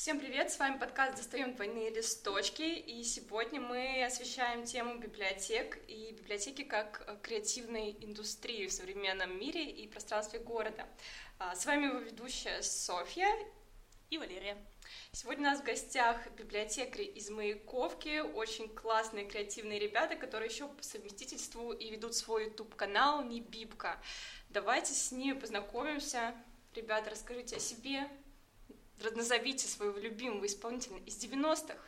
Всем привет, с вами подкаст «Достаем двойные листочки», и сегодня мы освещаем тему библиотек и библиотеки как э, креативной индустрии в современном мире и пространстве города. А, с вами его ведущая Софья и Валерия. Сегодня у нас в гостях библиотекари из Маяковки, очень классные креативные ребята, которые еще по совместительству и ведут свой YouTube-канал «Не Бибка». Давайте с ними познакомимся. Ребята, расскажите о себе, назовите своего любимого исполнителя из 90-х.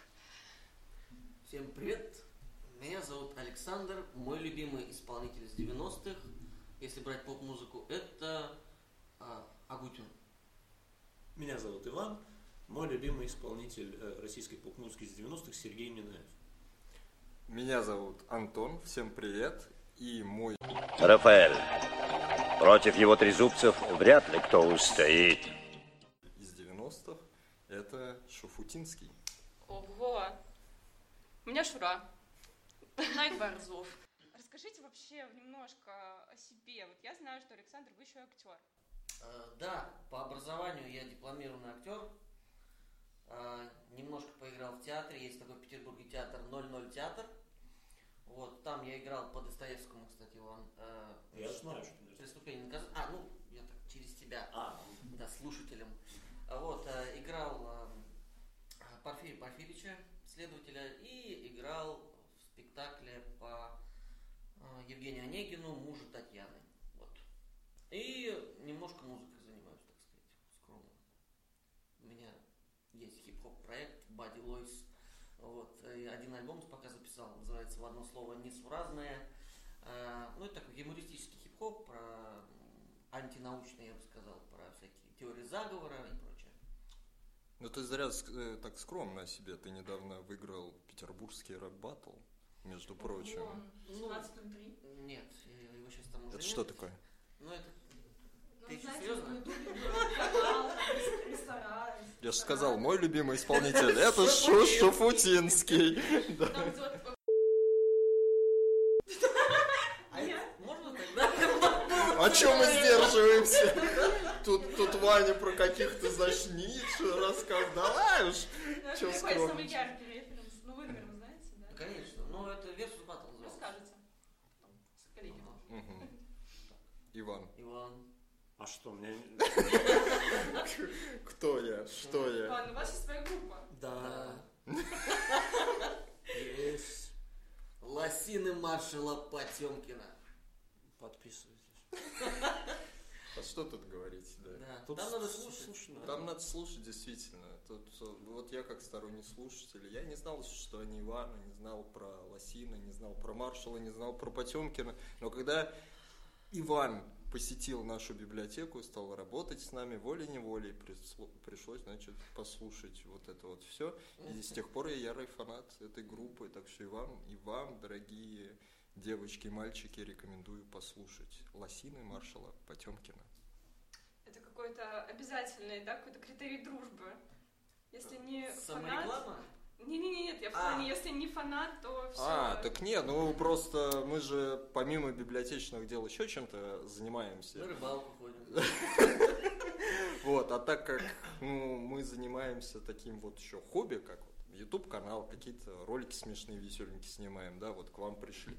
Всем привет! Меня зовут Александр. Мой любимый исполнитель из 90-х, если брать поп-музыку, это а, Агутин. Меня зовут Иван. Мой любимый исполнитель э, российской поп-музыки из 90-х Сергей Минаев. Меня зовут Антон. Всем привет. И мой... Рафаэль. Против его трезубцев вряд ли кто устоит это Шуфутинский. Ого! У меня Шура. Найк Борзов. Расскажите вообще немножко о себе. Вот я знаю, что Александр, вы еще актер. Э, да, по образованию я дипломированный актер. Э, немножко поиграл в театре. Есть такой в Петербурге театр 00 театр. Вот, там я играл по Достоевскому, кстати, он... Э, я знаю, что Преступление наказания. А, ну, я так через тебя. А. Да, слушателям. Вот, э, играл э, Порфирия Порфирича, следователя, и играл в спектакле по э, Евгению Онегину, мужа Татьяны. Вот. И немножко музыкой занимаюсь, так сказать, скромно. У меня есть хип-хоп проект Body Lois. Вот. И один альбом пока записал, называется в одно слово «Несуразное». Ну, это такой юмористический хип-хоп, про антинаучный, я бы сказал, про всякие теории заговора и прочее. Ну ты зря э, так скромно о себе. Ты недавно выиграл петербургский рэп-баттл, между прочим. Ну, 17.03? Нет, его сейчас там уже Это нет. что такое? Ну это... Ну, Ты знаете, серьезно? Я же сказал, мой любимый исполнитель это Шу Шуфутинский. А можно тогда? А чем мы сдерживаемся? Тут, тут Ваня про каких-то, значит, Ницше рассказывал. Давай уж, ну, что скромничать. яркий референс. Ну, вы, наверное, знаете, да? Конечно, но это Versus Battle называется. Расскажите. Коллеги. Угу. Иван. Иван. А что, мне... Кто я? Что я? Ладно, у вас есть своя группа. Да. Есть. Лосины маршала Потемкина. Подписывайтесь. А что тут говорить, да? Да, Тут там надо слушать. слушать надо. Там надо слушать, действительно. Тут, э, вот я как сторонний слушатель, я не знал, что они Ивана, не знал про Лосина, не знал про Маршала, не знал про Потемкина. Но когда Иван посетил нашу библиотеку, стал работать с нами волей-неволей, пришлось, значит, послушать вот это вот все. И с тех пор я ярый фанат этой группы, так что и вам, и вам, дорогие девочки и мальчики, рекомендую послушать Лосины Маршала Потемкина. Это какой-то обязательный, да, какой-то критерий дружбы. Если не Самореклама? фанат... Не, не, не, нет, я в а. плане, если не фанат, то все. А, так нет, ну просто мы же помимо библиотечных дел еще чем-то занимаемся. На рыбалку ходим. Вот, а так как ну, мы занимаемся таким вот еще хобби, как YouTube канал, какие-то ролики смешные, веселенькие снимаем, да, вот к вам пришли.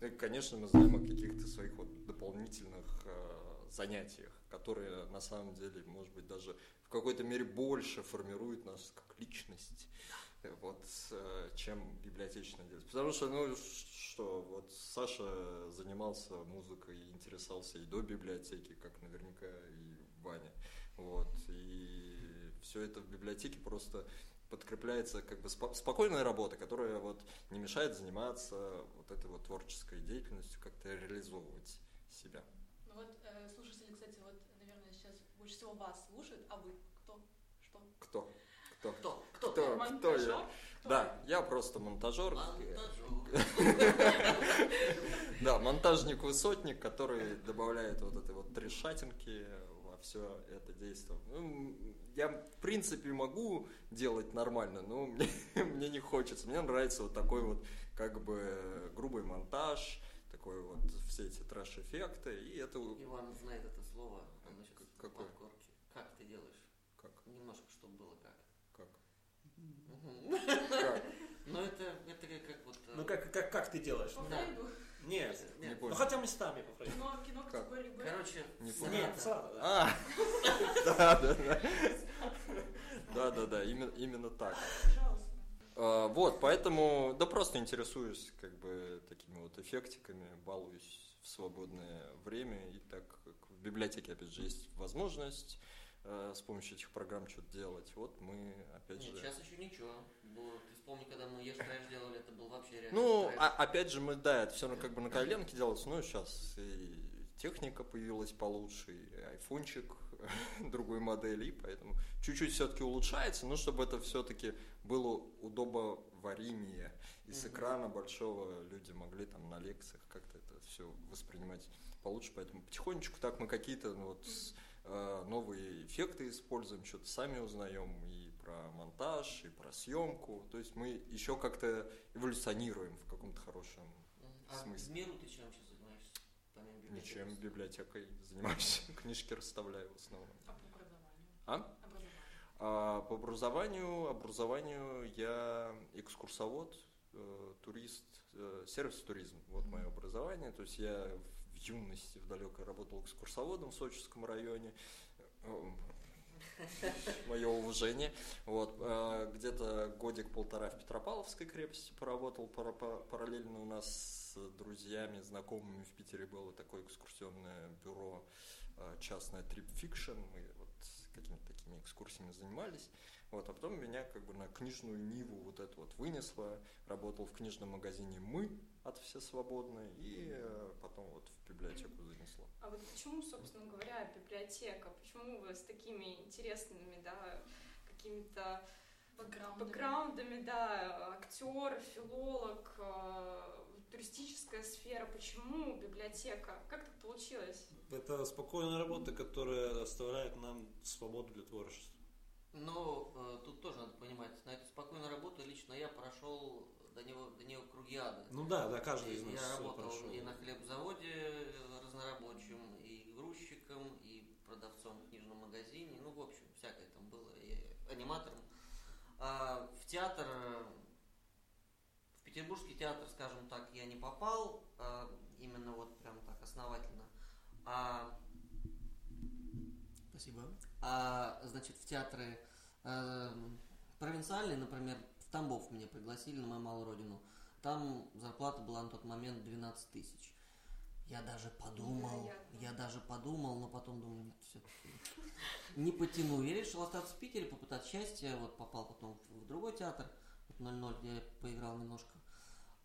И, конечно, мы знаем о каких-то своих вот дополнительных э, занятиях, которые на самом деле, может быть, даже в какой-то мере больше формируют нас как личность, э, вот, э, чем библиотечная деятельность. Потому что, ну, что, вот Саша занимался музыкой интересовался и до библиотеки, как наверняка и Ваня, вот, и все это в библиотеке просто подкрепляется как бы спокойная работа, которая вот не мешает заниматься вот этой вот творческой деятельностью, как-то реализовывать себя. Ну вот э, слушатели, кстати, вот, наверное, сейчас больше всего вас слушают, а вы кто? Что? Кто? Кто? Кто? Кто? Кто, кто я? Кто? Да, я просто монтажер. Монтажер. Да, монтажник-высотник, который добавляет вот этой вот трешатинки все это действие. Ну, я, в принципе, могу делать нормально, но мне, мне не хочется. Мне нравится вот такой вот, как бы, грубый монтаж, такой вот, все эти трэш-эффекты, и это... Иван знает это слово, оно сейчас Какое? подкорки. Как ты делаешь? Как? Немножко, чтобы было как. Как? Ну это, это как вот... э, Ну как, как, как ты делаешь? По Да. Фрейду. Нет. Не Нет, понял. Ну хотя местами по Фрейду. Кино, кино категории Б. Короче, Не понял. Нет, салата, да. А, да, да, да. Да, да, да, именно, именно так. Пожалуйста. А, Вот, поэтому, да просто интересуюсь как бы такими вот эффектиками, балуюсь в свободное время, и так как в библиотеке, опять же, есть возможность э, с помощью этих программ что-то делать, вот мы, опять Нет, же... сейчас еще ничего. Было- Ты вспомни, когда мы ешь трэш делали, это был вообще реально Ну, трэш. а- опять же, мы, да, это все равно как бы на коленке делается, ну, сейчас и техника появилась получше, и айфончик другой модели, поэтому чуть-чуть все-таки улучшается, но чтобы это все-таки было удобоваримее, и с экрана большого люди могли там на лекциях как-то это все воспринимать получше, поэтому потихонечку так мы какие-то ну, вот с- новые эффекты используем, что-то сами узнаем и про монтаж, и про съемку, то есть мы еще как-то эволюционируем в каком-то хорошем. А смысле? в миру ты чем сейчас занимаешься? Помимо библиотеки? Ничем, библиотекой занимаюсь, книжки расставляю в основном. А по образованию? А? Образование. А по образованию, образованию я экскурсовод, э, турист, э, сервис-туризм. Вот мое образование. То есть я в юности, в далекой работал экскурсоводом в Сочинском районе. Мое уважение. Вот. э, Где-то годик-полтора в Петропавловской крепости поработал. Пара- пара- Параллельно у нас с друзьями, знакомыми в Питере было такое экскурсионное бюро э, частное Trip Fiction. Мы вот какими-то такими экскурсиями занимались. Вот, а потом меня как бы на книжную ниву вот это вот вынесло. Работал в книжном магазине «Мы» от «Все свободны» и э, потом вот в библиотеку занесло. А вот почему, собственно говоря, библиотека? Почему вы с такими интересными, да, какими-то Бэкграундами. бэкграундами, да, актер, филолог, э, туристическая сфера? Почему библиотека? Как так получилось? Это спокойная работа, которая оставляет нам свободу для творчества. Но э, тут тоже надо понимать, на эту спокойную работу лично я прошел до него, до нее круги ада. Ну да, да, каждый из нас Я работал прошел. и на хлебзаводе э, разнорабочим, и грузчиком, и продавцом в книжном магазине. Ну, в общем, всякое там было. И аниматором. А в театр, в Петербургский театр, скажем так, я не попал, а, именно вот прям так основательно. А, спасибо. А, значит, в театры э, провинциальные, например, Тамбов меня пригласили на мою малую родину. Там зарплата была на тот момент 12 тысяч. Я даже подумал, Невероятно. я даже подумал, но потом думаю, нет, все не потяну. Я решил остаться в Питере, попытать счастье. Вот попал потом в другой театр, вот 00, где я поиграл немножко.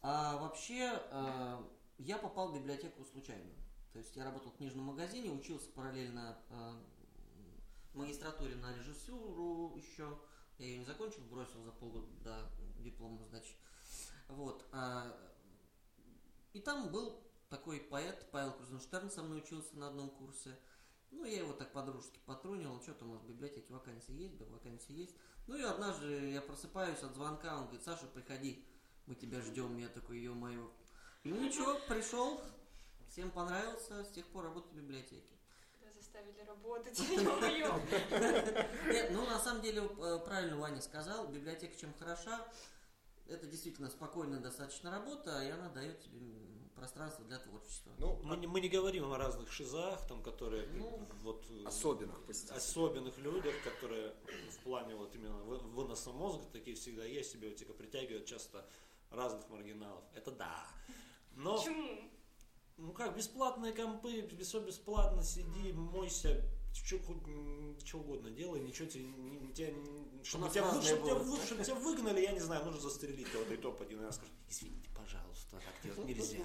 А вообще, э, я попал в библиотеку случайно. То есть я работал в книжном магазине, учился параллельно э, магистратуре на режиссуру еще. Я ее не закончил, бросил за полгода до диплома, значит. Вот. а, и там был такой поэт Павел Крузенштерн со мной учился на одном курсе. Ну, я его так по-дружески потрунил, что там у нас в библиотеке вакансии есть, да, вакансии есть. Ну и однажды я просыпаюсь от звонка, он говорит, Саша, приходи, мы тебя ждем. Я такой, ё-моё. Ну ничего, пришел, всем понравился, с тех пор работаю в библиотеке. Заставили работать. Нет, ну на самом деле э, правильно Ваня сказал, библиотека чем хороша, это действительно спокойная достаточно работа, и она дает тебе пространство для творчества. Ну, Мы не, мы не говорим о разных шизах, там, которые Ну, вот э, особенных посетителей. особенных людях, которые в плане вот именно вы- выноса мозга такие всегда есть, библиотека притягивает часто разных маргиналов. Это да. Но, Почему? Ну как, бесплатные компы, все бесплатно, сиди, мойся, что, угодно делай, ничего тебе, не- тебя, чтобы, тебя, чтобы, тебя, вы- чтобы тебя выгнали, я не знаю, нужно застрелить кого-то и топ один раз скажет, извините, пожалуйста, так делать нельзя.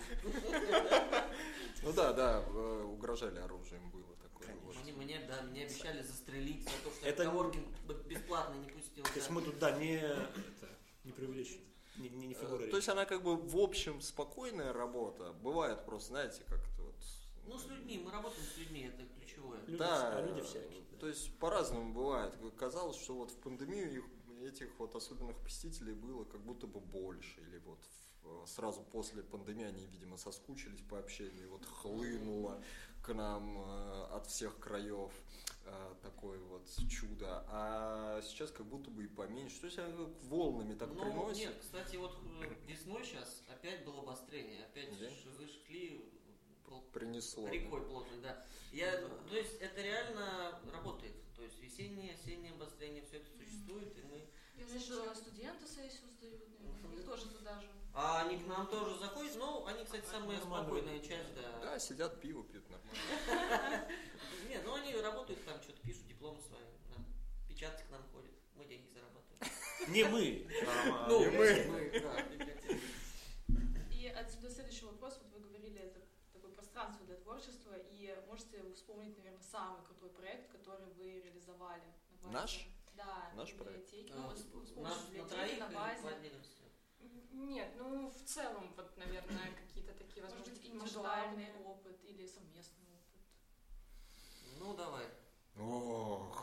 Ну да, да, э, угрожали оружием было такое. Мне, мне, да, мне обещали застрелить за то, что Это- я коворкинг бесплатно не пустил. То есть мы тут, да, не, не преувеличим, не, не, не фигура Э, речи. То есть она как бы в общем спокойная работа. Бывает просто, знаете, как-то вот... Ну, с людьми, мы работаем с людьми, это ключевое. Люди, да, а люди всякие. да. То есть по-разному бывает. Казалось, что вот в пандемию их, этих вот особенных посетителей было как будто бы больше. Или вот в- э, сразу после пандемии они, видимо, соскучились по общению. и Вот хлынуло к нам э, от всех краев. А, такое вот чудо, а сейчас как будто бы и поменьше. То есть оно как волнами так ну, приносит. нет, кстати, вот э, весной сейчас опять было обострение, опять Да? шизы шли пол- Принесло. рекой плотной, да. Я, то есть это реально работает. То есть весеннее, осеннее обострение, все это существует, и мы... Я слышала, студенты сессию сдают, наверное, их тоже туда же. А они к нам тоже заходят, ну, они, кстати, самая Нормально. спокойная часть, да. Да, сидят, пиво пьют нормально. Не, ну они работают там, что-то пишут, дипломы свои, да. Печатки к нам ходят, мы деньги зарабатываем. Не мы. а, Ну, мы. И отсюда следующий вопрос. Вот вы говорили, это такое пространство для творчества, и можете вспомнить, наверное, самый крутой проект, который вы реализовали Наш? Да, Наш на проект? библиотеке. А, Ну, Наш на троих базе. Нет, ну в целом, вот, наверное, какие-то такие Может быть, возможности индивидуальный масштабные. опыт или совместный. Ну, давай. Ох,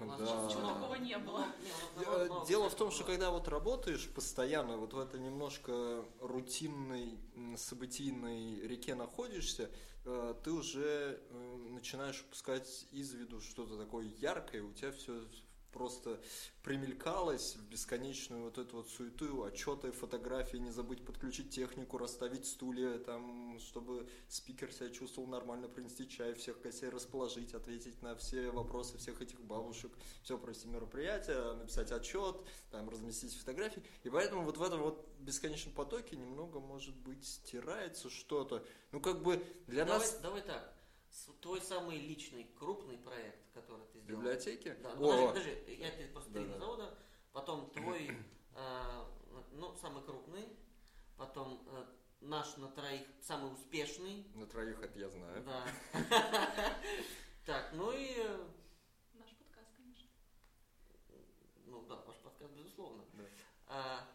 У нас да. сейчас Чего такого не было. много- не, у нас народ много Дело в том, что когда вот работаешь постоянно, вот в этой немножко рутинной, событийной реке находишься, э, ты уже э, начинаешь упускать из виду что-то такое яркое, у тебя все просто примелькалось в бесконечную вот эту вот суету, отчеты, фотографии, не забыть подключить технику, расставить стулья, там, чтобы спикер себя чувствовал нормально, принести чай, всех гостей расположить, ответить на все вопросы всех этих бабушек, все провести мероприятие, написать отчет, там, разместить фотографии. И поэтому вот в этом вот бесконечном потоке немного, может быть, стирается что-то. Ну, как бы для давай, нас... давай так. Твой самый личный, крупный проект, который ты В сделал. библиотеке? Да, О, ну, подожди, подожди, я тебе просто три Да-да. назову, да. Потом твой, э, ну, самый крупный. Потом э, наш на троих самый успешный. На троих это я знаю. Да. Так, ну и, э, Наш подкаст, конечно. ну да, ваш подкаст, безусловно. А,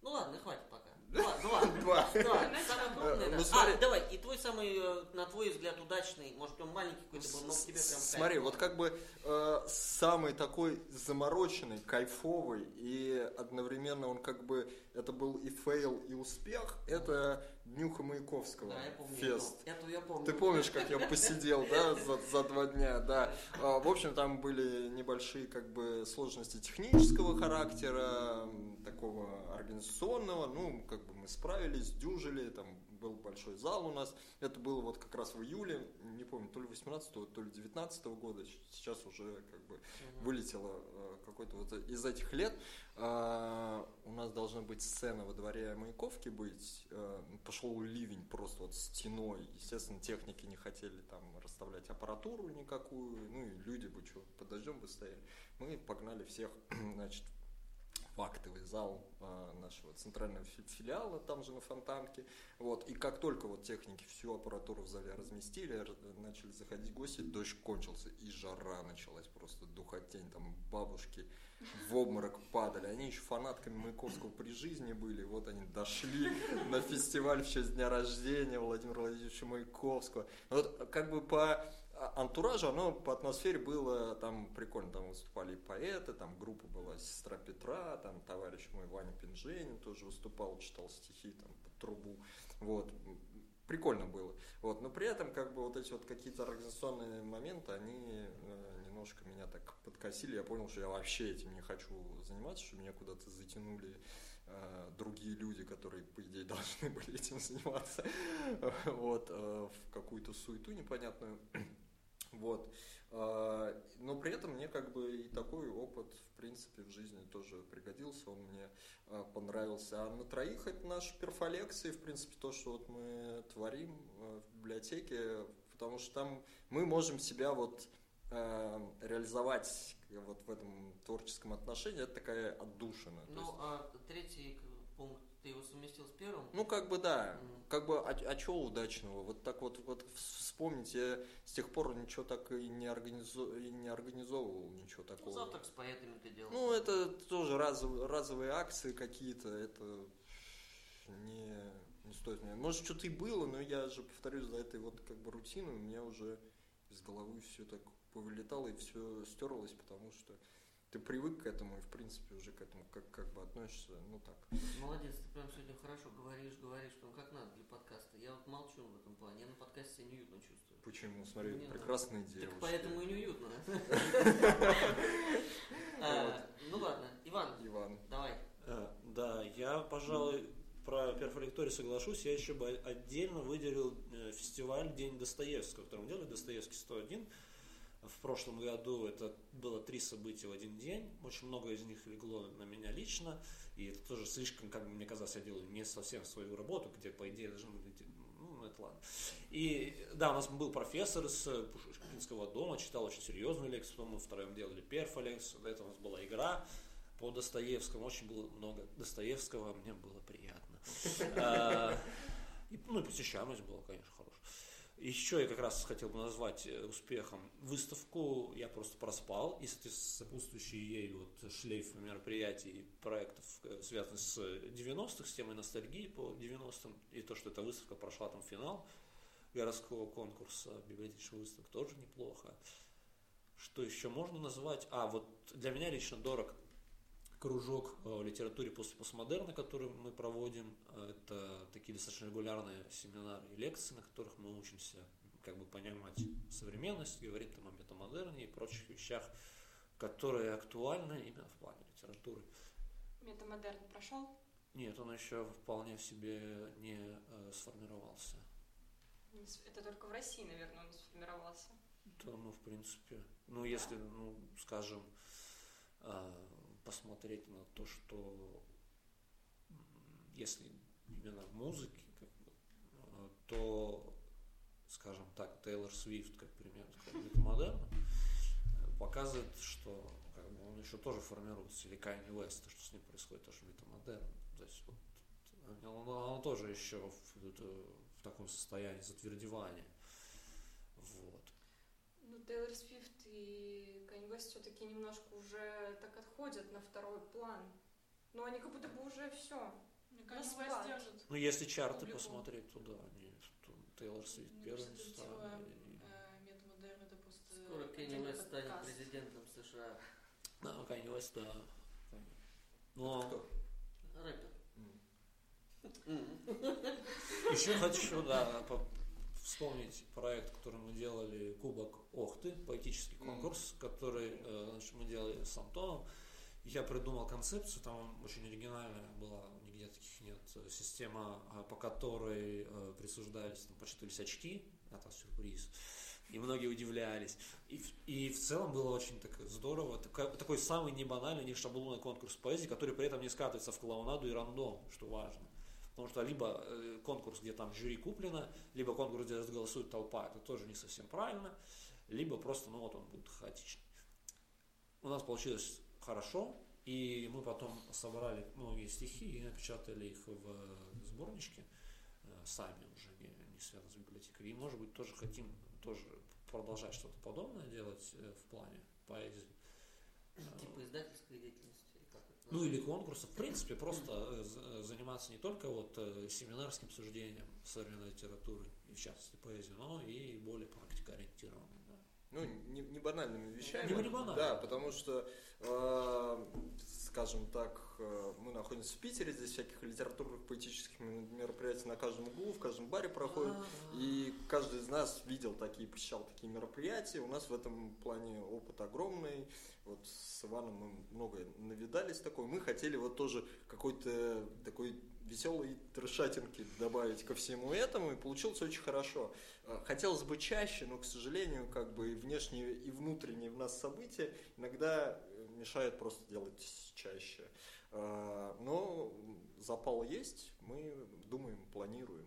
Ну ладно, хватит пока. Два, два. Два. Да, самый крупный, Э, да. ну, смотри. А, давай, и твой самый, э, на твой взгляд, удачный, может, он маленький какой-то был, но тебе прям Смотри, кайф. вот как бы э, самый такой замороченный, кайфовый и одновременно он как бы это был и fail, и успех. Это Днюха Маяковского. Да, я помню. Фест. Эту я помню. Ты помнишь, как я посидел, да, за, за два дня, да. А, В общем, там были небольшие как бы сложности технического характера, такого организационного. Ну, как бы мы справились, дюжили, там был большой зал у нас. Это было вот как раз в июле, не помню, то ли 18 то ли 19 года. Сейчас уже как бы Мгм. вылетело э, какой-то вот из этих лет. А, У нас должна быть сцена во дворе Маяковки быть. Э, Пошел ливень просто вот стеной. Естественно, техники не хотели там расставлять аппаратуру никакую. Ну и люди бы что, под дождем бы стояли. Мы погнали всех, значит, в актовый зал а, нашего центрального фи- филиала, там же на Фонтанке. Вот. И как только вот техники всю аппаратуру в зале разместили, начали заходить гости, дождь кончился, и жара началась просто, духотень, там бабушки в обморок падали. Они еще фанатками Маяковского при жизни были, вот они дошли на фестиваль в честь дня рождения Владимира Владимировича Маяковского. Вот как бы по а- антуражу, оно по атмосфере было там прикольно. Там выступали и поэты, там группа была «Сестра Петра», там товарищ мой Ваня Пинженин тоже выступал, читал стихи там под трубу. Вот. Прикольно было. Вот. Но при этом как бы вот эти вот какие-то организационные моменты, они э, немножко меня так подкосили. Я понял, что я вообще этим не хочу заниматься, что меня куда-то затянули э, другие люди, которые, по идее, должны были этим заниматься, вот, э, в какую-то суету непонятную. Вот. А, Но при этом мне как бы и такой опыт, в принципе, в жизни тоже пригодился, он мне а, понравился. А на троих это наши перфолекции, в принципе, то, что вот мы творим а, в библиотеке, потому что там мы можем себя вот реализовать вот в этом творческом отношении, это такая отдушина. Ну, есть, а третий ты его совместил с первым? ну, как бы да, Мгм. как бы, а, а чего удачного? Вот так вот, вот вспомнить, я с тех пор ничего так и не, организу- и не организовывал, ничего Ну, такого. завтрак с поэтами ты делал. Ну, это тоже разовые, разовые акции какие-то, это не, не стоит мне. Может, что-то и было, но я же, повторюсь, за этой вот как бы рутиной у меня уже из головы все так повылетало и все стерлось, потому что ты привык к этому и, в принципе, уже к этому как, как бы относишься, ну так. Молодец, ты прям сегодня хорошо говоришь, говоришь, прям как надо для подкаста. Я вот молчу в этом плане, я на подкасте себя неуютно чувствую. Почему? Смотри, Мне прекрасные Так девушки. поэтому и неуютно. А, Ну ладно, Иван, Иван. давай. Э, Да, я, пожалуй, про перфолекторий соглашусь. Я еще бы отдельно выделил э, фестиваль День Достоевского, который мы делали, Достоевский 101. В прошлом году это было три события в один день. Очень много из них легло на меня лично. И это тоже слишком, как мне казалось, я делаю не совсем свою работу, где, по идее, должны быть... Ну, это ладно. И да, у нас был профессор из Пушкинского дома, читал очень серьезную лекцию, потом мы втроем делали перфолекцию, до этого у нас была игра по Достоевскому, очень было много Достоевского, мне было приятно. А, Ну и посещаемость была, конечно, хорошая. Еще я как раз хотел бы назвать э, успехом выставку «Я просто проспал» и, сопутствующий ей вот шлейф мероприятий и проектов, э, связанных с 90-х, с темой ностальгии по 90-м, и то, что эта выставка прошла там финал городского конкурса библиотечных выставок, тоже неплохо. Что еще можно назвать? А, вот для меня лично дорог кружок в литературе после постмодерна, который мы проводим. Это такие достаточно регулярные семинары и лекции, на которых мы учимся как бы понимать современность, говорить там о метамодерне и прочих вещах, которые актуальны именно в плане литературы. Метамодерн прошел? Нет, он еще вполне в себе не э, сформировался. Это только в России, наверное, он сформировался. Да, ну, в принципе, ну, если, ну, скажем, а, посмотреть на то, что если именно в музыке, как бы, а, то, скажем так, Тейлор Свифт, как пример, метамодерна, э, показывает, что как бы, он еще тоже формируется, или Кайни Уэст, то, что с ним происходит, тоже метамодерн. То есть вот, он, он тоже еще в, в таком состоянии затвердевания. Вот. Ну, Тейлор Свифт и Канье Уэст все-таки немножко уже так отходят на второй план. Ну, они как будто бы уже все. Ну, если чарты Публику. посмотреть, то да, они, то Тейлор Свифт Мне первым и- э, метамодерн, это просто Скоро Кенни Уэст станет подкаст. президентом США. Да, Канье Уэст, да. Но Кто? Рэпер. Еще хочу, да, вспомнить проект, который мы делали, Кубок Охты, поэтический конкурс, который э, значит, мы делали с Антоном. Я придумал концепцию, там очень оригинальная была, нигде таких нет, система, а, по которой э, присуждались, там, почитывались очки, это сюрприз, и многие удивлялись. И, и в целом было очень так здорово, такой, такой самый небанальный, не шаблонный конкурс поэзии, который при этом не скатывается в клоунаду и рандом, что важно. Потому что либо э, конкурс, где там жюри куплено, либо конкурс, где голосует толпа, это тоже не совсем правильно, либо просто, ну вот он будет хаотичный. У нас получилось хорошо, и мы потом собрали многие стихи и напечатали их в сборничке э, сами уже, не, не связано с библиотекой. И, может быть, тоже хотим тоже продолжать что-то подобное делать э, в плане поэзии. Типа издательской деятельности. Ну или конкурсов, в принципе, просто э, э, заниматься не только вот э, семинарским суждением современной литературы, и в частности поэзии, но и более практикоориентированным. Да. Ну, не, не банальными вещами. Не- не банально. Да, потому что, э, скажем так, э, мы находимся в Питере, здесь всяких литературных поэтических мероприятий на каждом углу, в каждом баре проходят. И каждый из нас видел такие, посещал такие мероприятия. У нас в этом плане опыт огромный. Вот с Иваном мы много навидались такой. Мы хотели вот тоже какой-то такой веселой трешатинки добавить ко всему этому, и получилось очень хорошо. Э, Хотелось бы чаще, но, к сожалению, как бы и внешние, и внутренние в нас события иногда мешают просто делать чаще. Э, Но запал есть, мы думаем, планируем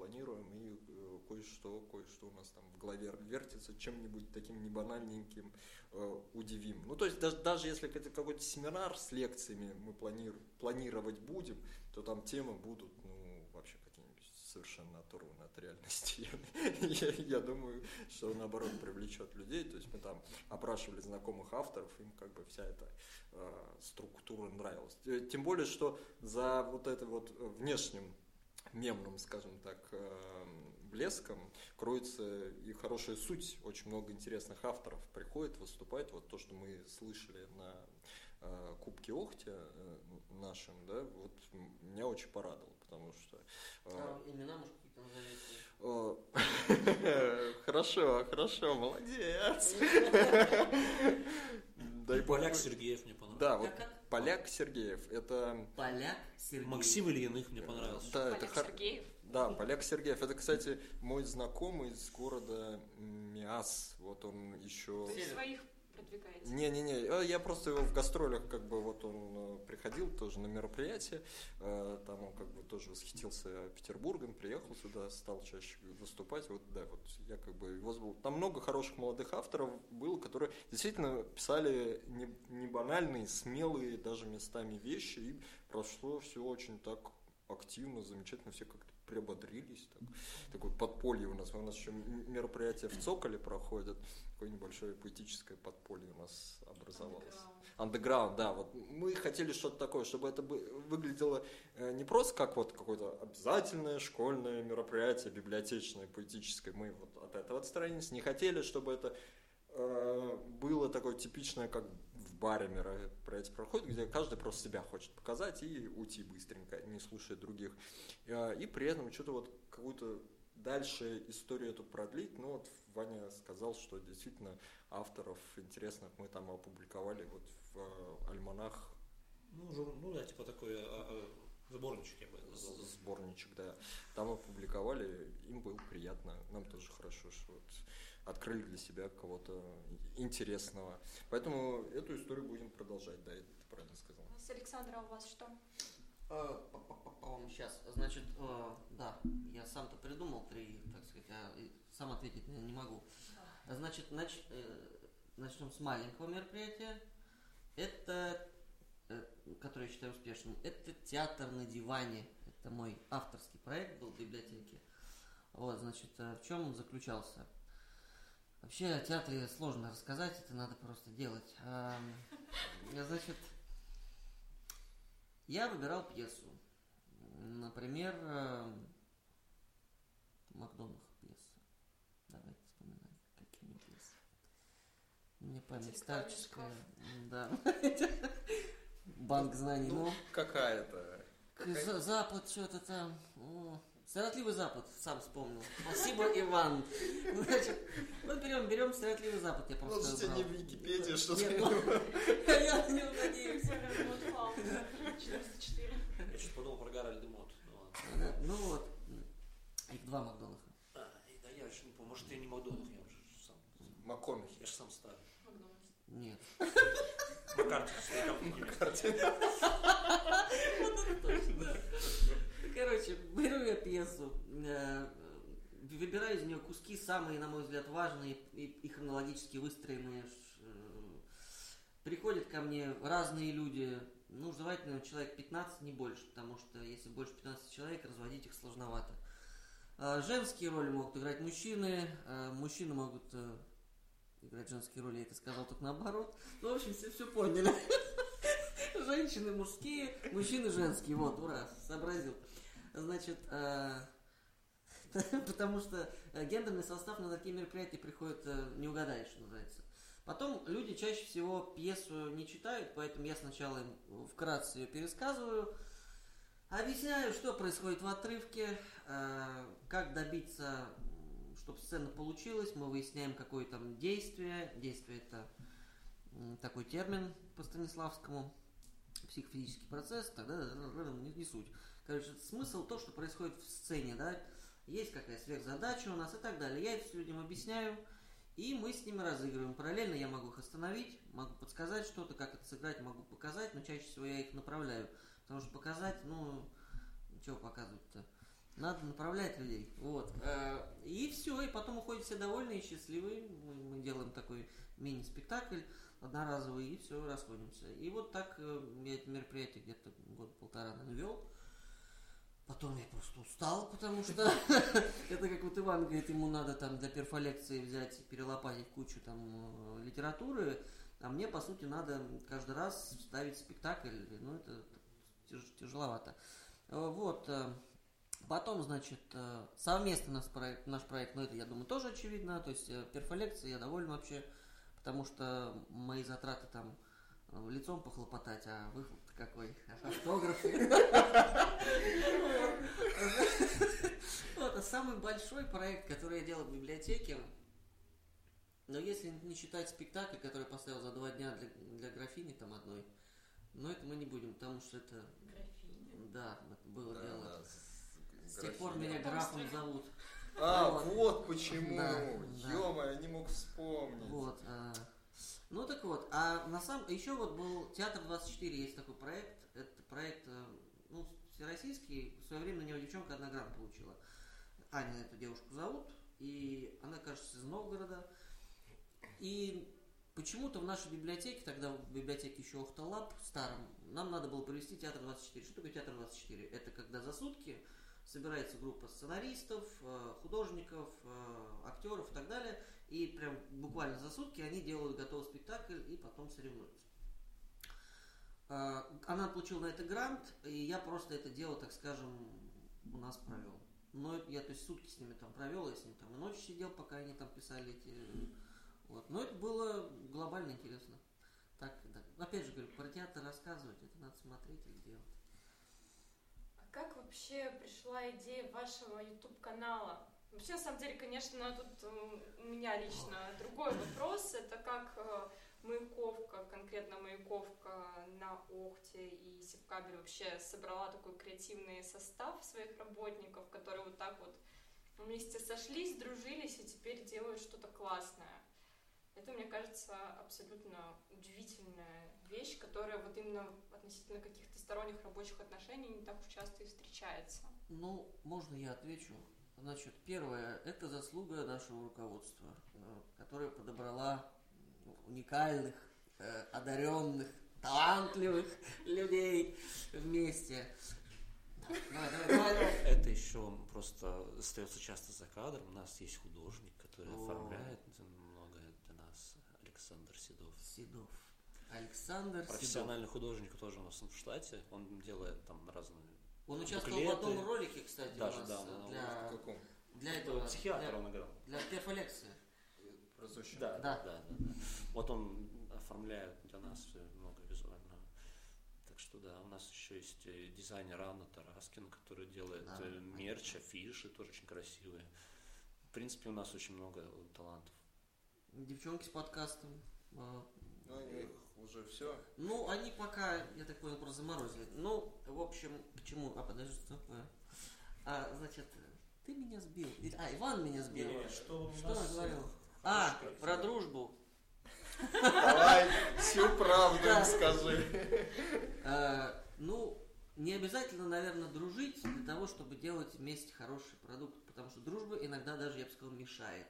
планируем и э, кое-что, кое-что у нас там в голове вертится, чем-нибудь таким небанальненьким э, удивим. Ну, то есть даже, даже если это какой-то семинар с лекциями мы планир- планировать будем, то там темы будут, совершенно оторваны от реальности. Я, я думаю, что наоборот привлечет людей. То есть мы там опрашивали знакомых авторов, им как бы вся эта э, структура нравилась. Э, Тем более, что за вот это вот внешним мемным, скажем так, э, блеском кроется и хорошая суть. Очень много интересных авторов приходит, выступает. Вот то, что мы слышали на Кубке Охте э, нашем, да, вот меня очень порадовало, потому что... э, А имена, может, какие-то назовете? Хорошо, хорошо, молодец. Дай бог. Поляк Сергеев мне понравился. Да, вот? Поляк Сергеев. Это Поляк Сергей. Максим Ильиных мне понравился. да, это Сергеев. Да, Поляк Сергеев. Это, кстати, мой знакомый из города Миас. Вот он еще... Север. своих продвигаете. Не-не-не, э, я просто его в гастролях, как бы, вот он э, приходил тоже на мероприятие, э, там он как бы тоже восхитился Петербургом, приехал сюда, стал чаще выступать, вот, да, вот я как бы его забыл. Там много хороших молодых авторов было, которые действительно писали не, не банальные, смелые даже местами вещи, и прошло все очень так активно, замечательно, все как-то приободрились. Так. Такое подполье у нас. У нас еще мероприятие в Цоколе проходит. Такое небольшое поэтическое подполье у нас образовалось. Андеграунд, да. Вот мы хотели что-то такое, чтобы это выглядело э, не просто как вот какое-то обязательное школьное мероприятие, библиотечное, поэтическое. Мы вот от этого отстранились. Не хотели, чтобы это э, было такое типичное, как в баре мероприятие проходит, где каждый просто себя хочет показать и уйти быстренько, не слушая других. Э, И при этом что-то вот какую-то дальше историю эту продлить. Ну вот Ваня сказал, что действительно авторов интересных мы там опубликовали вот в э, альманах Ну, жур- ну да, типа такой а, а, сборничек я бы назвал. сборничек, да. Там опубликовали, им было приятно, нам тоже хорошо, что вот открыли для себя кого-то интересного. Поэтому эту историю будем продолжать, да, это ты правильно сказал. С Александра у вас что? Сейчас, значит, э, да, я сам-то придумал три, так сказать, а сам ответить не, могу. Значит, нач- э, начнем с маленького мероприятия. Это, э, который я считаю успешным, это театр на диване. Это мой авторский проект был в библиотеке. Вот, значит, в чем он заключался? Вообще о театре сложно рассказать, это надо просто делать. Ам, Значит, я выбирал пьесу. Например, э, Макдонах пьеса. Давайте вспоминать, какие у него пьесы. Мне память Интеллектуальный старческая. Да. Банк знаний. Ну, Какая-то. к- за- Запад что-то там. О, Сиротливый Запад, сам вспомнил. Спасибо, Иван. Значит, вот берем, берем Сиротливый Запад, я просто Может, тебе не в Википедии что-то. Нет, ну, я на него надеюсь. 404. Я сейчас подумал про Гарольда Мот. Ну, Ну вот, их два Макдонаха. А, да я еще не помню, может, я не Макдонах, я уже сам. МакКонахи. Я же сам старый. Нет. Маккарти, старикам Короче, беру я пьесу, э, выбираю из нее куски, самые, на мой взгляд, важные и, и хронологически выстроенные. Э, Приходят ко мне разные люди, ну, желательно человек 15, не больше, потому что если больше 15 человек, разводить их сложновато. Э, Женские роли могут играть мужчины, мужчины могут играть женские роли, я это сказал только наоборот. Ну, в общем, все, все поняли. Женщины мужские, мужчины женские. Вот, ура, сообразил. Значит, э, потому что э, гендерный состав на такие мероприятия приходит, э, не угадаешь, называется. Потом люди чаще всего пьесу не читают, поэтому я сначала им вкратце ее пересказываю, объясняю, что происходит в отрывке, как добиться, чтобы сцена получилась, мы выясняем, какое там действие. Действие это такой термин по Станиславскому, психофизический процесс, тогда не суть. Короче, смысл то, что происходит в сцене, да, есть какая сверхзадача у нас и так далее. Я это всё людям объясняю, и мы с ними разыгрываем. Параллельно я могу их остановить, могу подсказать что-то, как это сыграть, могу показать, но чаще всего я их направляю. Потому что показать, ну, чего показывать-то? Надо направлять людей. Вот. Э, И все, и потом уходят все довольные и счастливые. Мы, делаем такой мини-спектакль одноразовый, и все, расходимся. И вот так э, я это мероприятие где-то год-полтора наверное, вел. Потом я просто устал, потому что это как вот Иван говорит, ему надо там для перфолекции взять перелопатить кучу там э, литературы, а мне, по сути, надо каждый раз ставить спектакль, ну, это тяж- тяжеловато. Э, Вот. э, Потом, значит, совместный наш проект, наш проект, ну это, я думаю, тоже очевидно, то есть перфолекция, я доволен вообще, потому что мои затраты там лицом похлопотать, а выхлоп какой, автографы. Вот, а самый большой проект, который я делал в библиотеке, но если не считать спектакль, который я поставил за два дня для, для графини там одной, но это мы не будем, потому что это, Графиня. да, это было Да, дело. да, С тех пор меня графом зовут. А, Вот. вот почему. Да, да. Ё-моё, не мог вспомнить. Вот. а, Ну так вот, а на самом еще вот был Театр 24, есть такой проект. Это проект, э, ну, всероссийский. В свое время на него девчонка одна грамм получила. Аня эту девушку зовут, и она, кажется, из Новгорода. И почему-то в нашей библиотеке, тогда в библиотеке еще Охталаб старом, нам надо было провести Театр 24. Что такое Театр 24? Это когда за сутки собирается группа сценаристов, э, художников, э, актеров и так далее, и прям буквально за сутки они делают готовый спектакль и потом соревнуются. Э, Она получила на это грант, и я просто это дело, так скажем, у нас провел. Но я, то есть, сутки с ними там провел, я с ними там и ночью сидел, пока они там писали эти... Вот. Но это было глобально интересно. Так, да. Опять же говорю, про театр рассказывать, это надо смотреть и делать. Как вообще пришла идея вашего YouTube-канала? Вообще, на самом деле, конечно, тут м, у меня лично другой вопрос. Это как э, Маяковка, конкретно Маяковка на Охте и Севкабель вообще собрала такой креативный состав своих работников, которые вот так вот вместе сошлись, дружились и теперь делают что-то классное. Это, мне кажется, абсолютно удивительная вещь, которая вот именно относительно каких-то сторонних рабочих отношений не так уж часто и встречается. Ну, можно я отвечу? Значит, первое, это заслуга нашего руководства, э, которое подобрала уникальных, э, одаренных, талантливых людей вместе. Это еще просто остается часто за кадром. У нас есть художник, который оформляет. Александр Седов. Седов. Александр Седов. Профессиональный художник тоже у нас в штате. Он делает там разные Он участвовал в буклеты. одном ролике, кстати, Даже, у нас да, он- В для, каком? для этого, Психиатр для, он играл. для перфолекции. Да, Да. да, да, да. Вот он оформляет для нас много визуального. Так что да, у нас еще есть э, дизайнер Анна Тараскина, который делает Да, э, мерч, афиши, тоже очень красивые. В принципе, у нас очень много талантов. Девчонки с подкастом. э, Ну, у них уже все. Ну, они пока, я так понял, просто заморозили. Ну, в общем, к чему? А, подожди, что такое? А, значит, ты меня сбил. А, Иван меня сбил. что Что я говорил? А, про дружбу. Давай, всю правду им скажи. Э, ну, не обязательно, наверное, дружить для того, чтобы делать вместе хороший продукт, потому что дружба иногда даже, я бы сказал, мешает.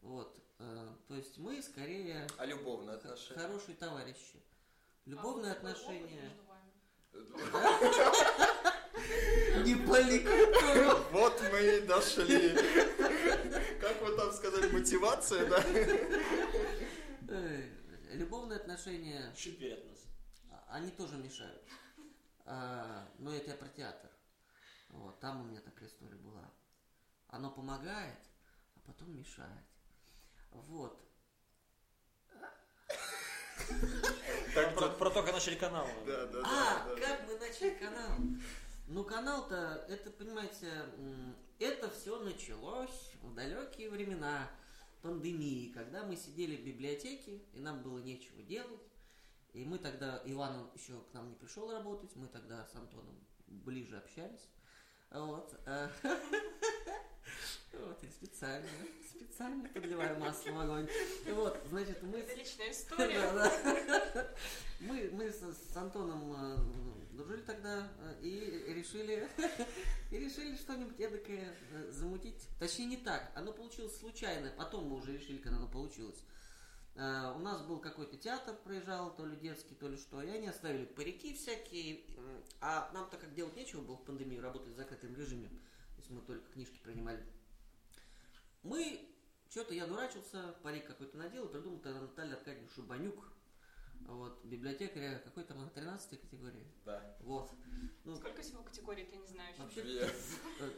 Вот. Э, то есть мы скорее А любовные отношения? хорошие товарищи. Любовные А такой опыт отношения. Не поликую. Вот мы и дошли. Как вы там сказали, мотивация, да? Любовные отношения, Шипи от нас. а, они тоже мешают. А, но это я про театр. Вот, там у меня такая история была. Оно помогает, а потом мешает. Вот. Так, Про, про то, как начали канал. Да, да, А, да. как мы начали канал? Ну, канал-то, это, понимаете, это все началось в далекие времена пандемии, когда мы сидели в библиотеке, и нам было нечего делать. И мы тогда, Иван еще к нам не пришел работать, мы тогда с Антоном ближе общались. Вот. Вот, и специально, специально подливаю масло в огонь. Вот, значит, мы... Это личная история. да, да. Мы, мы с, с Антоном э, дружили тогда э, и решили, и решили что-нибудь эдакое э, замутить. Точнее, не так. Оно получилось случайно. Потом мы уже решили, когда оно получилось. Э, У нас был какой-то театр, проезжал, то ли детский, то ли что. И они оставили парики всякие. А нам так как делать нечего было в пандемию, работали в закрытом режиме. То есть мы только книжки принимали. Мы, что-то я дурачился, парик какой-то надел и придумал тогда Наталья Аркадьевна Шубанюк. Вот, библиотекаря какой там, 13 категории? Да. Вот. Ну, Сколько всего категорий, ты не знаешь? вообще, Две. э,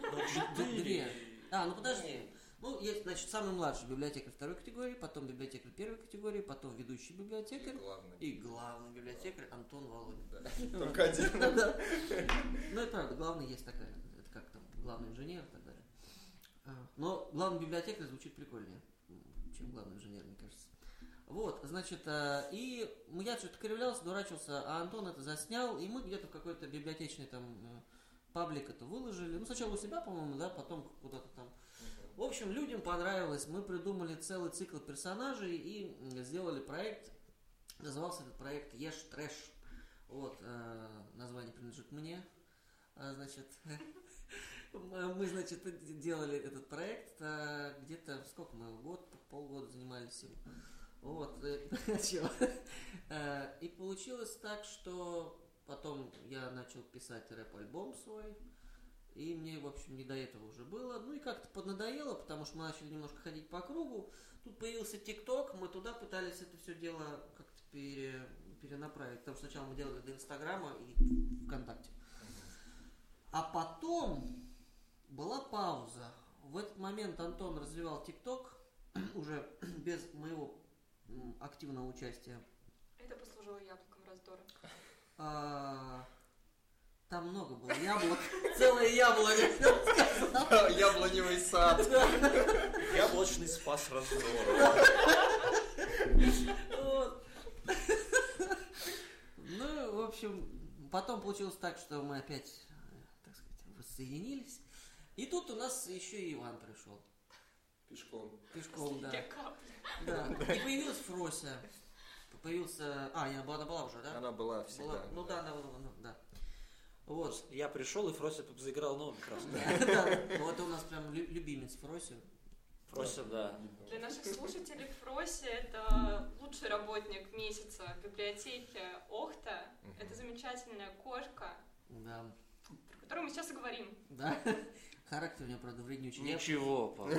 Ну, две. А, ну подожди. Ну, есть, значит, самый младший библиотекарь второй категории, потом библиотекарь первой категории, потом ведущий И библиотекарь главный. и главный библиотекарь Антон Володин. Да. Только один. Да. Ну, это правда, главный есть такая, это как там, главный инженер и так далее. А, Но главный библиотекарь звучит прикольнее, чем главный инженер, мне кажется. Вот, значит, а, и я что-то кривлялся, дурачился, а Антон это заснял, и мы где-то в какой-то библиотечный там э, паблик это выложили. Ну, сначала у себя, по-моему, да, потом куда-то там. В общем, людям понравилось. Мы придумали целый цикл персонажей и сделали проект. Назывался этот проект Еш Трэш. Вот, э, название принадлежит мне. А, значит, мы, значит, делали этот проект а, где-то, сколько мы, год, полгода занимались им. Вот, э. Э, и получилось так, что потом я начал писать рэп-альбом свой, и мне, в общем, не до этого уже было. Ну и как-то поднадоело, потому что мы начали немножко ходить по кругу. Тут появился ТикТок, мы туда пытались это все дело как-то пере- перенаправить. Потому что сначала мы делали до Инстаграма и ВКонтакте. А потом была пауза. В этот момент Антон развивал ТикТок уже без моего активного участия. Это послужило яблоком раздора. Там много было яблок. Целое яблоко. Яблоневый сад. Яблочный спас раздора. Ну, в общем, потом получилось так, что мы опять, так сказать, воссоединились. И тут у нас еще и Иван пришел. Пешком. Пешком, да. Да. И появилась Фрося. Появился... А, она была уже, да? Она была всегда. Была- Ну да, она была, ну, да. Вот. Я пришел, и Фрося заиграл новым. Да, да. Ну, это у нас прям лю- любимец Фрося. Фрося, да. Для наших слушателей Фроси это лучший работник месяца в библиотеке Охта. Это замечательная кошка, Да. про которую мы сейчас и говорим. Да. Характер у нее, правда, вреднючий. Я- Ничего, папа.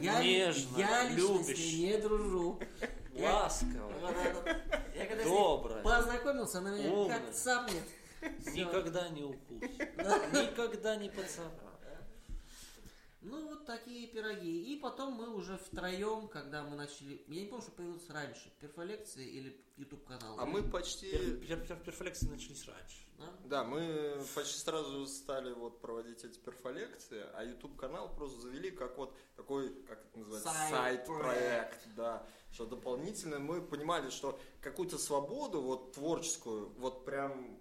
Я, Нежно, я лично с любящий. ней не дружу. Я- Ласково. Я когда с ней Доброе. познакомился, она меня Умное. как цапнет. Никогда не укусит. Никогда не поцарапает. Ну, вот такие пироги. И потом мы уже втроем, когда мы начали... Я не помню, что появился раньше. Перфолекции или YouTube канал. А мы почти... Пер- пер- пер- Перфолекции начались раньше. Да? Да, мы почти сразу стали вот проводить эти перфолекции, а YouTube канал просто завели как вот такой, как это называется, Сайт-проект. сайт-проект, да, что дополнительно мы понимали, что какую-то свободу вот творческую, вот прям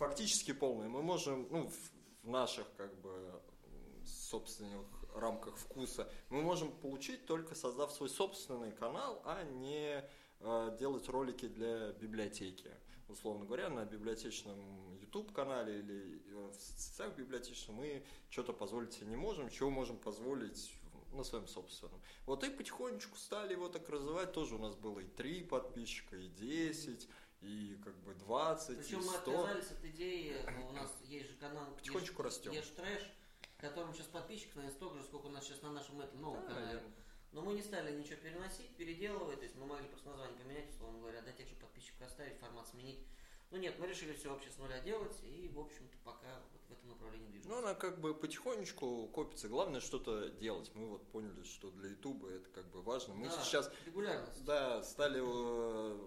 фактически полную мы можем, ну, в, наших как бы собственных рамках вкуса, мы можем получить только создав свой собственный канал, а не э, делать ролики для библиотеки. Условно говоря, на библиотечном YouTube-канале или э, в соцсетях библиотечных мы что-то позволить себе не можем, чего можем позволить на своем собственном. Вот и потихонечку стали его так развивать, тоже у нас было и 3 подписчика, и 10, и как бы 20, Причем и мы 100. отказались от идеи, ну, у нас есть же канал Потихонечку Еш- растем. Еш Трэш, в котором сейчас подписчиков, наверное, столько же, сколько у нас сейчас на нашем этом новом Да, канале. Но мы не стали ничего переносить, переделывать, то есть мы могли просто название поменять, условно говоря, до тех же подписчиков оставить, формат сменить. Ну нет, мы решили все вообще с нуля делать, и, в общем-то, пока вот в этом направлении движемся. Ну, она как бы потихонечку копится. Главное что-то делать. Мы вот поняли, что для Ютуба это как бы важно. Мы Да, сейчас регулярность. Да, стали, э,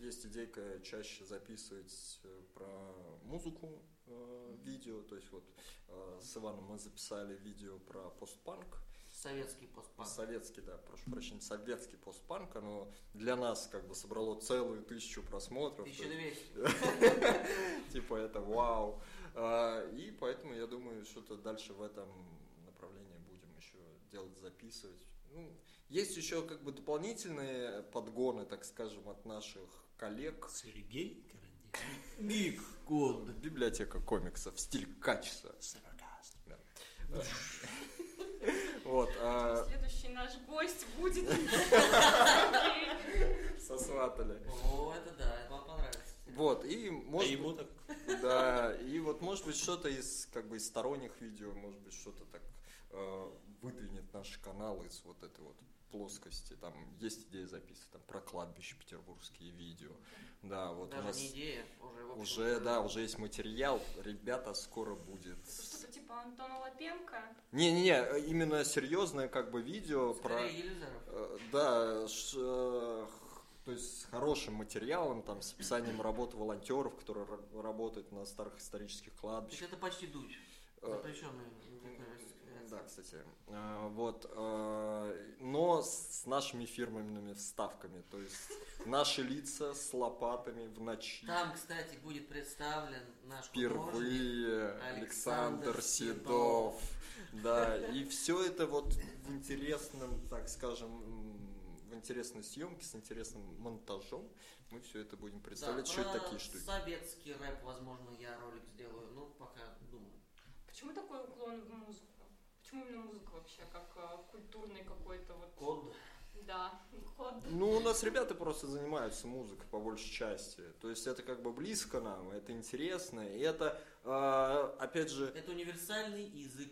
есть идейка чаще записывать э, про музыку э, видео, то есть вот э, с Иваном мы записали видео про постпанк, Советский постпанк. советский, да, прошу прощения, советский постпанк, оно для нас как бы собрало целую тысячу просмотров, есть, 1200. типа это вау, А, и поэтому я думаю, что-то дальше в этом направлении будем еще делать, записывать. Ну, есть еще как бы дополнительные подгоны, так скажем, от наших коллег. Сергей Карандин. Гик код. Библиотека комиксов, стиль качества. Вот, а, Следующий наш гость будет... сосватали. О, это да, это вам понравится. Вот, и А может ему быть- так Да, и вот может быть что-то из как бы из сторонних видео, может быть что-то так э, выдвинет наш канал из вот этой вот плоскости. Там есть идея записывать там, про кладбище петербургские видео. Да, вот Даже у нас не идея, уже, уже, да, уже есть материал. Ребята, скоро будет. Что-то типа Антона Лапенко. Не-не-не, именно серьезное как бы видео про... Скорее Елизаров. Э, Да, ш- э, то есть с хорошим материалом, там, с описанием работы волонтеров, которые ра- работают на старых исторических То есть кладбищах. это почти дуть. Э, Запрещенный. Да, кстати. Э, Вот. э, Но с нашими фирменными вставками. То есть наши лица с лопатами в ночи. Там, кстати, будет представлен наш. Впервые Александр Александр Седов. Да, и все это вот в интересном, так скажем, в интересной съемке, с интересным монтажом. Мы все это будем представлять. Да, что это такие штуки. советский рэп, возможно, я ролик сделаю. Ну, пока думаю. Почему такой уклон в музыку? Почему именно музыка вообще, как э, культурный какой-то вот... Код. Да, код. Ну, у нас ребята просто занимаются музыкой по большей части. То есть это как бы близко нам, это интересно. И это, э, опять же, Это универсальный язык.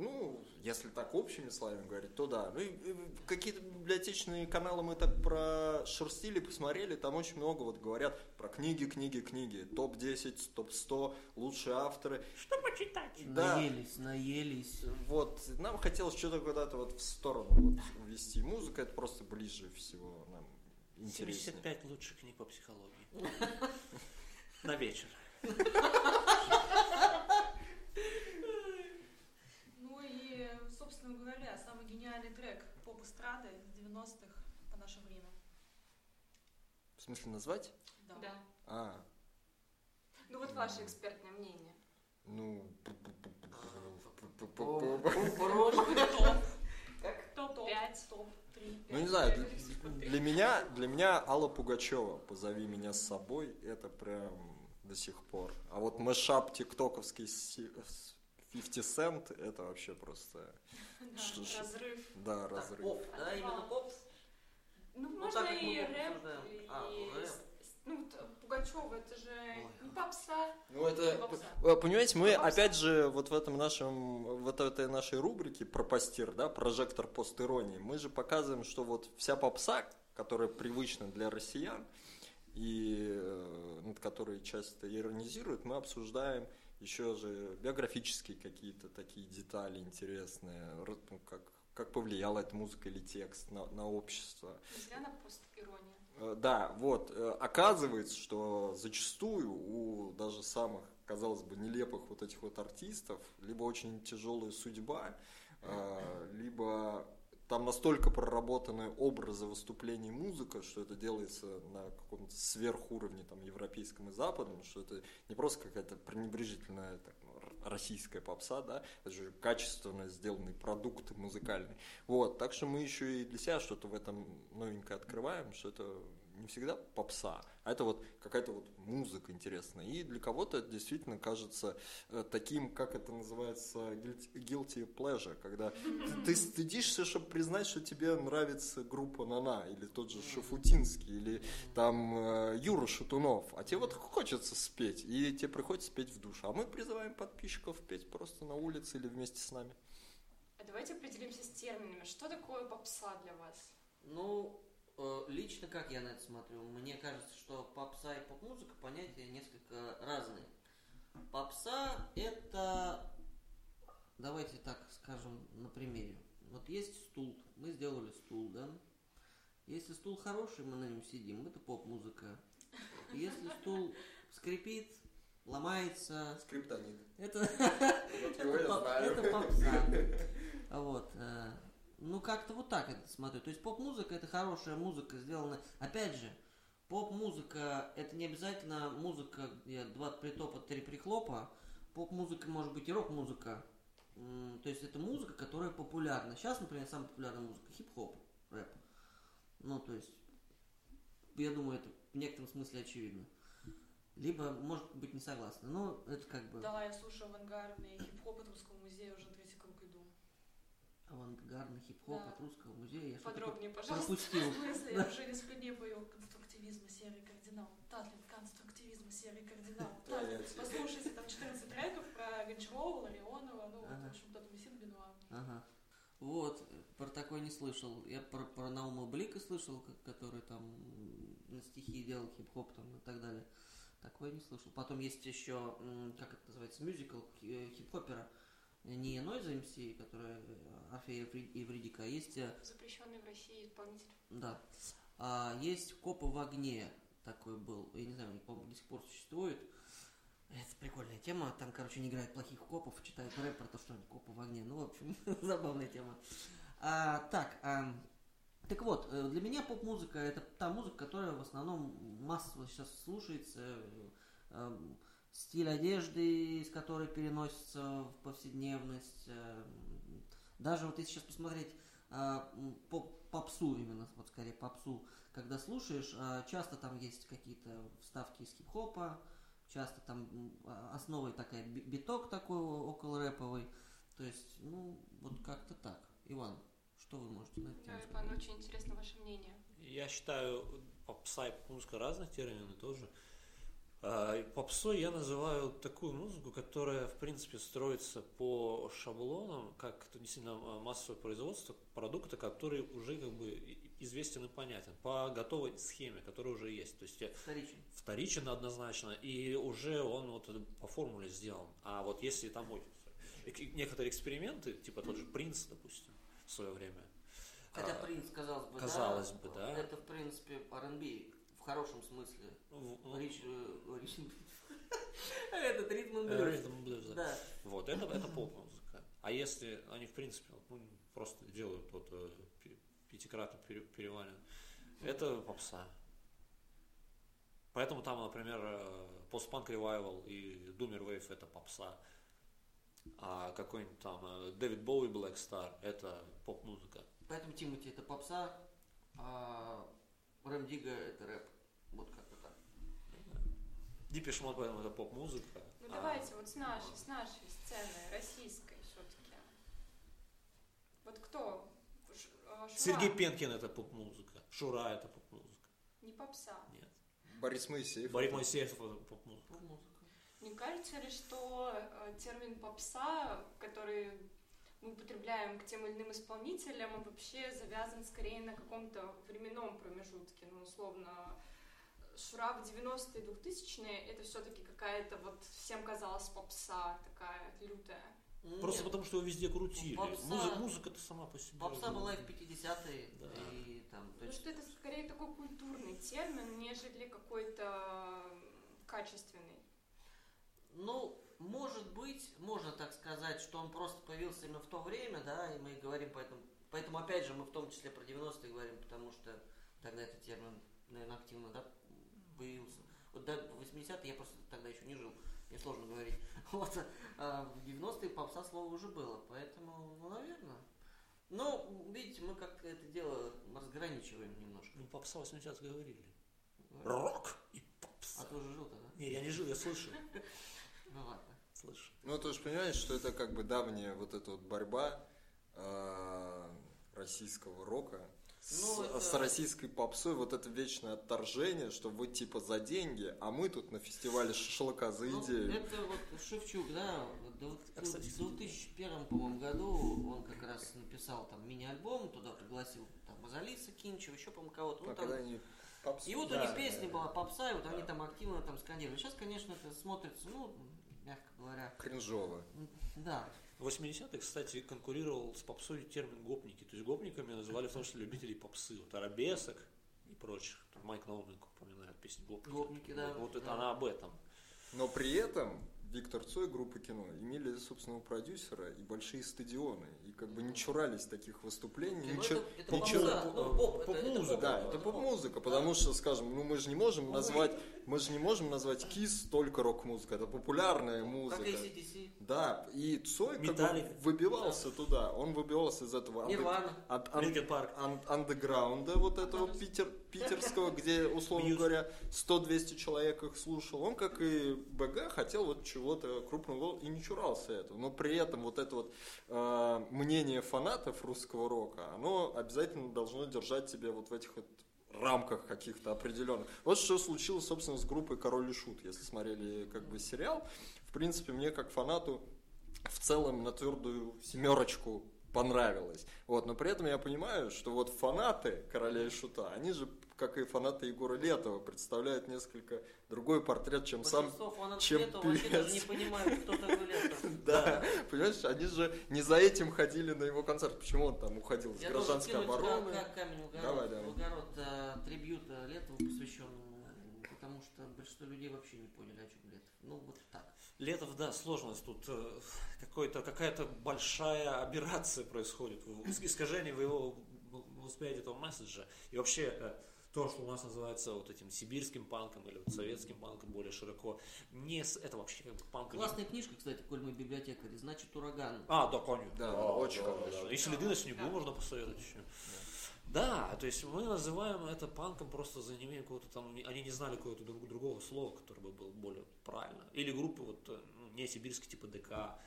Ну, если так общими словами говорить, то да. Ну, какие-то библиотечные каналы мы так прошерстили, посмотрели, там очень много вот говорят про книги, книги, книги. Топ-10, топ-100, лучшие авторы. Что почитать? Да. Наелись, наелись. Вот, нам хотелось что-то куда-то вот в сторону вот ввести. Музыка это просто ближе всего нам интереснее. 75 лучших книг по психологии. На вечер. Ну и, собственно говоря, самый гениальный трек поп-эстрады 90-х по наше время. В смысле назвать? Да. Да. А, Ну вот ваше экспертное мнение. ну... Топ-5. Топ-3. Ну не знаю, для, меня, для меня Алла Пугачева «Позови меня с собой» это прям до сих пор. А вот мэшап тиктоковский с 50 Cent это вообще просто, что- Разрыв. да, разрыв. поп, да, именно поп. Ну, Ну, можно и рэп, и... А, с- Ну, т- Пугачева, это же Ой. не попса. Ну это, понимаете, мы Попса. опять же вот в этом нашем, вот этой нашей рубрике про постир, да, прожектор постиронии, мы же показываем, что вот вся попса, которая привычна для россиян и э, над которой часто иронизируют, мы обсуждаем еще же биографические какие-то такие детали интересные, ну, как, как повлияла эта музыка или текст на, на общество. Не зря на пост-ирония. Э, Да, вот, э, оказывается, что зачастую у даже самых, казалось бы, нелепых вот этих вот артистов либо очень тяжелая судьба, э, либо там настолько проработаны образы выступлений музыка, что это делается на каком-то сверхуровне там европейском и западном, что это не просто какая-то пренебрежительная так, российская попса, да, это же качественно сделанный продукт музыкальный. Вот, так что мы еще и для себя что-то в этом новенькое открываем, что это не всегда попса, а это вот какая-то вот музыка интересная. И для кого-то это действительно кажется э, таким, как это называется, guilty, pleasure, когда ты, ты стыдишься, чтобы признать, что тебе нравится группа Нана, или тот же Шафутинский, или там э, Юра Шатунов, а тебе вот хочется спеть, и тебе приходится спеть в душе. А мы призываем подписчиков петь просто на улице или вместе с нами. А давайте определимся с терминами. Что такое попса для вас? Ну, лично как я на это смотрю, мне кажется, что попса и поп-музыка понятия несколько разные. Попса это, давайте так скажем на примере. Вот есть стул, мы сделали стул, да? Если стул хороший, мы на нем сидим, это поп-музыка. Если стул скрипит, ломается, Скриптонит. это, поп- попса. Вот. Ну, как-то вот так это смотрю. То есть поп-музыка это хорошая музыка, сделана. Опять же, поп-музыка это не обязательно музыка, где два притопа, три прихлопа. Поп-музыка может быть и рок-музыка. То есть это музыка, которая популярна. Сейчас, например, самая популярная музыка хип-хоп, рэп. Ну, то есть, я думаю, это в некотором смысле очевидно. Либо, может быть, не согласны. Но это как бы Да, я слушаю авангардный хип-хоп от Русского музея, уже на третий круг иду. Авангардный хип-хоп Да. от русского музея. Я что-то Подробнее, пожалуйста. пропустил. В смысле, я уже несколько дней пою конструктивизм и серый кардинал. Татлин, конструктивизм серый кардинал. Да, Татлин. Послушайте, там 14 треков про Гончарова, Ларионова, ну, вот, Ага. в общем, потом висит Бенуа. Ага. Вот, про такой не слышал. Я про, про Наума Блика слышал, ко- который там на стихи делал хип-хоп там и так далее. Такое не слышал. Потом есть еще, как это называется, мюзикл э, хип-хопера. Не Noise MC, которая э, Орфея Еври- Евридика, а есть э, Запрещенный в России исполнитель. Да. А, есть Копы в огне такой был. Я не знаю, по-моему, до сих пор существует. Это прикольная тема. Там, короче, не играют плохих копов, читают рэп про то, что они копы в огне. Ну, в общем, забавная тема. А, так, а, так вот, э, для меня поп-музыка это та музыка, которая в основном массово сейчас слушается. э, Стиль одежды, из которой переносится в повседневность. э, Даже вот если сейчас посмотреть м, поп- попсу именно, вот скорее попсу, когда слушаешь, а, часто там есть какие-то вставки из хип-хопа, часто там а, основой такая би- биток такой около рэповый. То есть, ну, вот как-то так. Иван, что вы можете на Да, Иван, очень интересно ваше мнение. Я считаю, попса и музыка разные термины тоже. И Попсой я называю такую музыку, которая, в принципе, строится по шаблонам, как это действительно а, массовое производство продукта, который уже как бы известен и понятен, по готовой схеме, которая уже есть. То есть э, Вторичен. вторичен однозначно, и уже он вот по формуле сделан. А вот если там ой, некоторые эксперименты, типа тот же Принц, допустим, в свое время. Хотя а, принц, казалось бы, казалось да, бы, да. это, в принципе, R&B в хорошем смысле. Рич, э, рич- Этот ритм и блюз. ритм блюз, да. Да. Вот, это, это поп-музыка. А если они, в принципе, ну, просто делают вот э, пятикратно пере- перевален, это попса. Поэтому там, например, э, постпанк ревайвал и думер вейв это попса. А какой-нибудь там Дэвид Боуи Black Star это поп-музыка. Поэтому Тимати это попса, а Рэм Дига это рэп. Вот как-то так. Дипиш Мод, поэтому это поп-музыка. Ну А, давайте вот с нашей, с нашей сцены, российской все-таки. Вот кто? Ш- Шура? Сергей Пенкин это поп-музыка. Шура это поп-музыка. Не попса. Нет. Борис Моисеев. Борис Моисеев это поп-музыка. Поп-музыка. Не кажется ли, что э, термин попса, который мы употребляем к тем или иным исполнителям, он вообще завязан скорее на каком-то временном промежутке, ну, условно, Шура в 90-е, 2000-е, это все-таки какая-то вот всем казалась попса такая лютая. Просто Нет, потому, что его везде крутили. Попса- Музы- музыка-то сама по себе. Попса была и в 50-е, Да. и там, то есть, что это скорее такой культурный термин, нежели какой-то качественный. ну, может быть, можно так сказать, что он просто появился именно в то время, да, и мы говорим поэтому, поэтому опять же мы в том числе про 90-е говорим, потому что тогда этот термин, наверное, активно, да, появился. Вот до 80-е я просто тогда еще не жил, мне сложно говорить. Вот, а в 90-е попса слово уже было, поэтому, ну, наверное. Ну, видите, мы как-то это дело разграничиваем немножко. Ну, попса 80 говорили. Рок и попса. А ты уже жил тогда? Не, я не жил, я слышу. Ну ладно. Слышу. Ну, ты же понимаешь, что это как бы давняя вот эта вот борьба э, российского рока с, Ну, это- с российской попсой, вот это вечное отторжение, что вы типа за деньги, а мы тут на фестивале шашлыка за Ну, идею. это вот Шевчук, да, в А, в 2001, по-моему, году он как раз написал там мини-альбом, туда пригласил там Мазалиса, Кинчева, еще, по-моему, кого-то. Ну, А там- они попсу- И вот у Да, них песня да, была попса, и вот они там активно там скандировали. Сейчас, конечно, это смотрится, ну, мягко говоря, Кринжово. да. В 80-х, кстати, конкурировал с попсой термин гопники. То есть гопниками называли в том числе любителей попсы. Вот арабесок и прочих. Там Майк Науменко упоминает песню гопники. Гопники, да. Вот это Да. она об этом. Но при этом Виктор Цой, группа кино, имели собственного продюсера и большие стадионы. И как бы не чурались таких выступлений. Ну, ничего- это, это ничего- попса, ну, поп, это- это поп-музыка, поп, Да, это поп-музыка, потому что, скажем, ну мы же не можем назвать, мы же не можем назвать Кис только рок-музыка, это популярная Как музыка. ACDC, Да, и Цой как бы выбивался туда, он выбивался из этого андеграунда вот этого питер, питерского, где, условно говоря, 100-200 человек их слушал. Он, как и БГ, хотел вот чего-то крупного и не чурался этого. Но при этом вот это вот э, мнение фанатов русского рока, оно обязательно должно держать тебя вот в этих вот рамках каких-то определенных. Вот что случилось, собственно, с группой Король и Шут. Если смотрели как бы сериал, в принципе, мне как фанату в целом на твердую семерочку понравилось. Вот, но при этом я понимаю, что вот фанаты Короля и Шута, они же, как и фанаты Егора Летова, представляют несколько другой портрет, чем сам чем Летова вообще даже не понимают, кто такой Летов. Да, понимаешь, они же не за этим ходили на его концерт. Почему он там уходил с Я гражданской обороны? как камень в огород, э, трибют э, Летову посвященному, потому что большинство людей вообще не поняли, о чем Летов. Ну, вот так. Летов, да, сложность тут. э, какой-то, какая-то большая операция происходит, искажение в его восприятии этого месседжа. И вообще э, то, что у нас называется вот этим сибирским панком или вот советским панком более широко, не с, это вообще как бы панк. не- Классная книжка, кстати, коль мы библиотекари, значит ураган. А, да, конечно. Да, очень хорошо. И следы на снегу можно посоветовать еще. Да, то есть мы называем это панком просто за неимением какого-то там, они не знали какого-то друг- другого слова, которое бы было более правильно. Или группы вот э, ну, не сибирские типа ДК.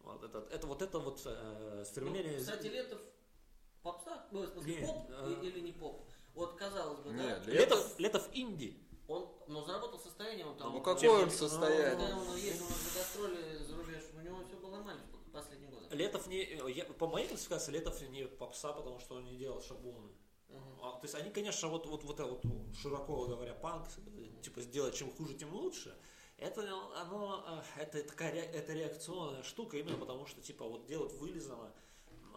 Вот это, это вот это вот э, стремление. Ну, кстати, Летов попса, ну, в смысле, поп а- или не поп. Вот, казалось бы, Не, да, Летов- Летов, Летов инди. он, но заработал состояние, он там... Ну какое он Когда состояние? он ездил на гастроли за рубеж, у него все было нормально в последние годы. Летов не, я- по моей классификации Летов не попса, потому что он не делал шаблоны. Мгм. А, то есть они, конечно, вот, вот, вот это вот широко говоря, панк, типа сделать чем хуже, тем лучше. Это оно, э, это такая это реакционная штука именно потому, что типа вот делать вылизано.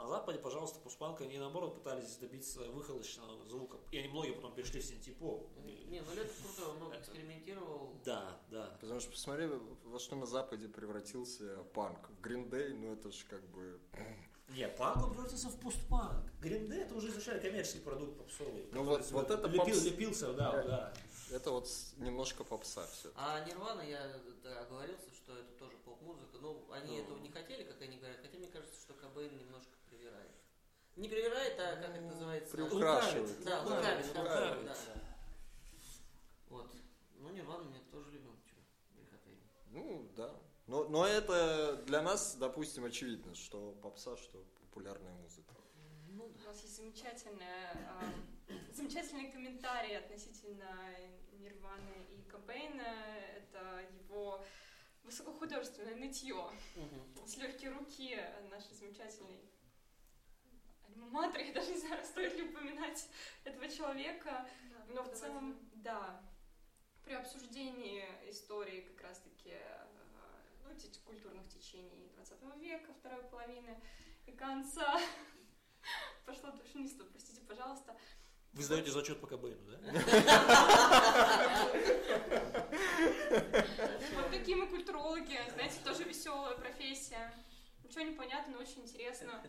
На Западе, пожалуйста, постпанк они наоборот пытались добиться выхолощенного звука. И они многие потом перешли в синтепоп. Не, ну Летов крутой, он много экспериментировал. Да, да. Потому что посмотри, во что на Западе превратился панк. В Гриндей, ну это же как бы... Нет, панк он превратился в постпанк. Гринде это уже изначально коммерческий продукт попсовый. Ну вот- вот это лепил- попс- лепился, да, Да. да. Это вот немножко попса все. А Нирвана, я да, оговорился, что это тоже поп-музыка. Ну, они Ну. этого не хотели, как они говорят, хотя мне кажется, что Кобейн. Не привирает, а как это называется? Приукрашивает. Да, Лукавит, лукавит, лукавит, да. Вот. Ну, Нирвану мы тоже любим. Ну, да. Но, но это для нас, допустим, очевидно, что попса, что популярная музыка. Ну, У нас есть замечательная, а, замечательный комментарий относительно Нирваны и Кобейна. Это его высокохудожественное нытье Мгм. с легкой руки нашей замечательной альма-матер. Я даже не знаю, стоит ли упоминать этого человека. Но в целом, да, при обсуждении истории как раз-таки э, ну, культурных течений 20 века, второй половины и конца, пошло душнистство, простите, пожалуйста. Вы сдаете зачет по Кобейну, да? Вот такие мы культурологи, знаете, тоже веселая профессия. Ничего не понятно, но очень интересно.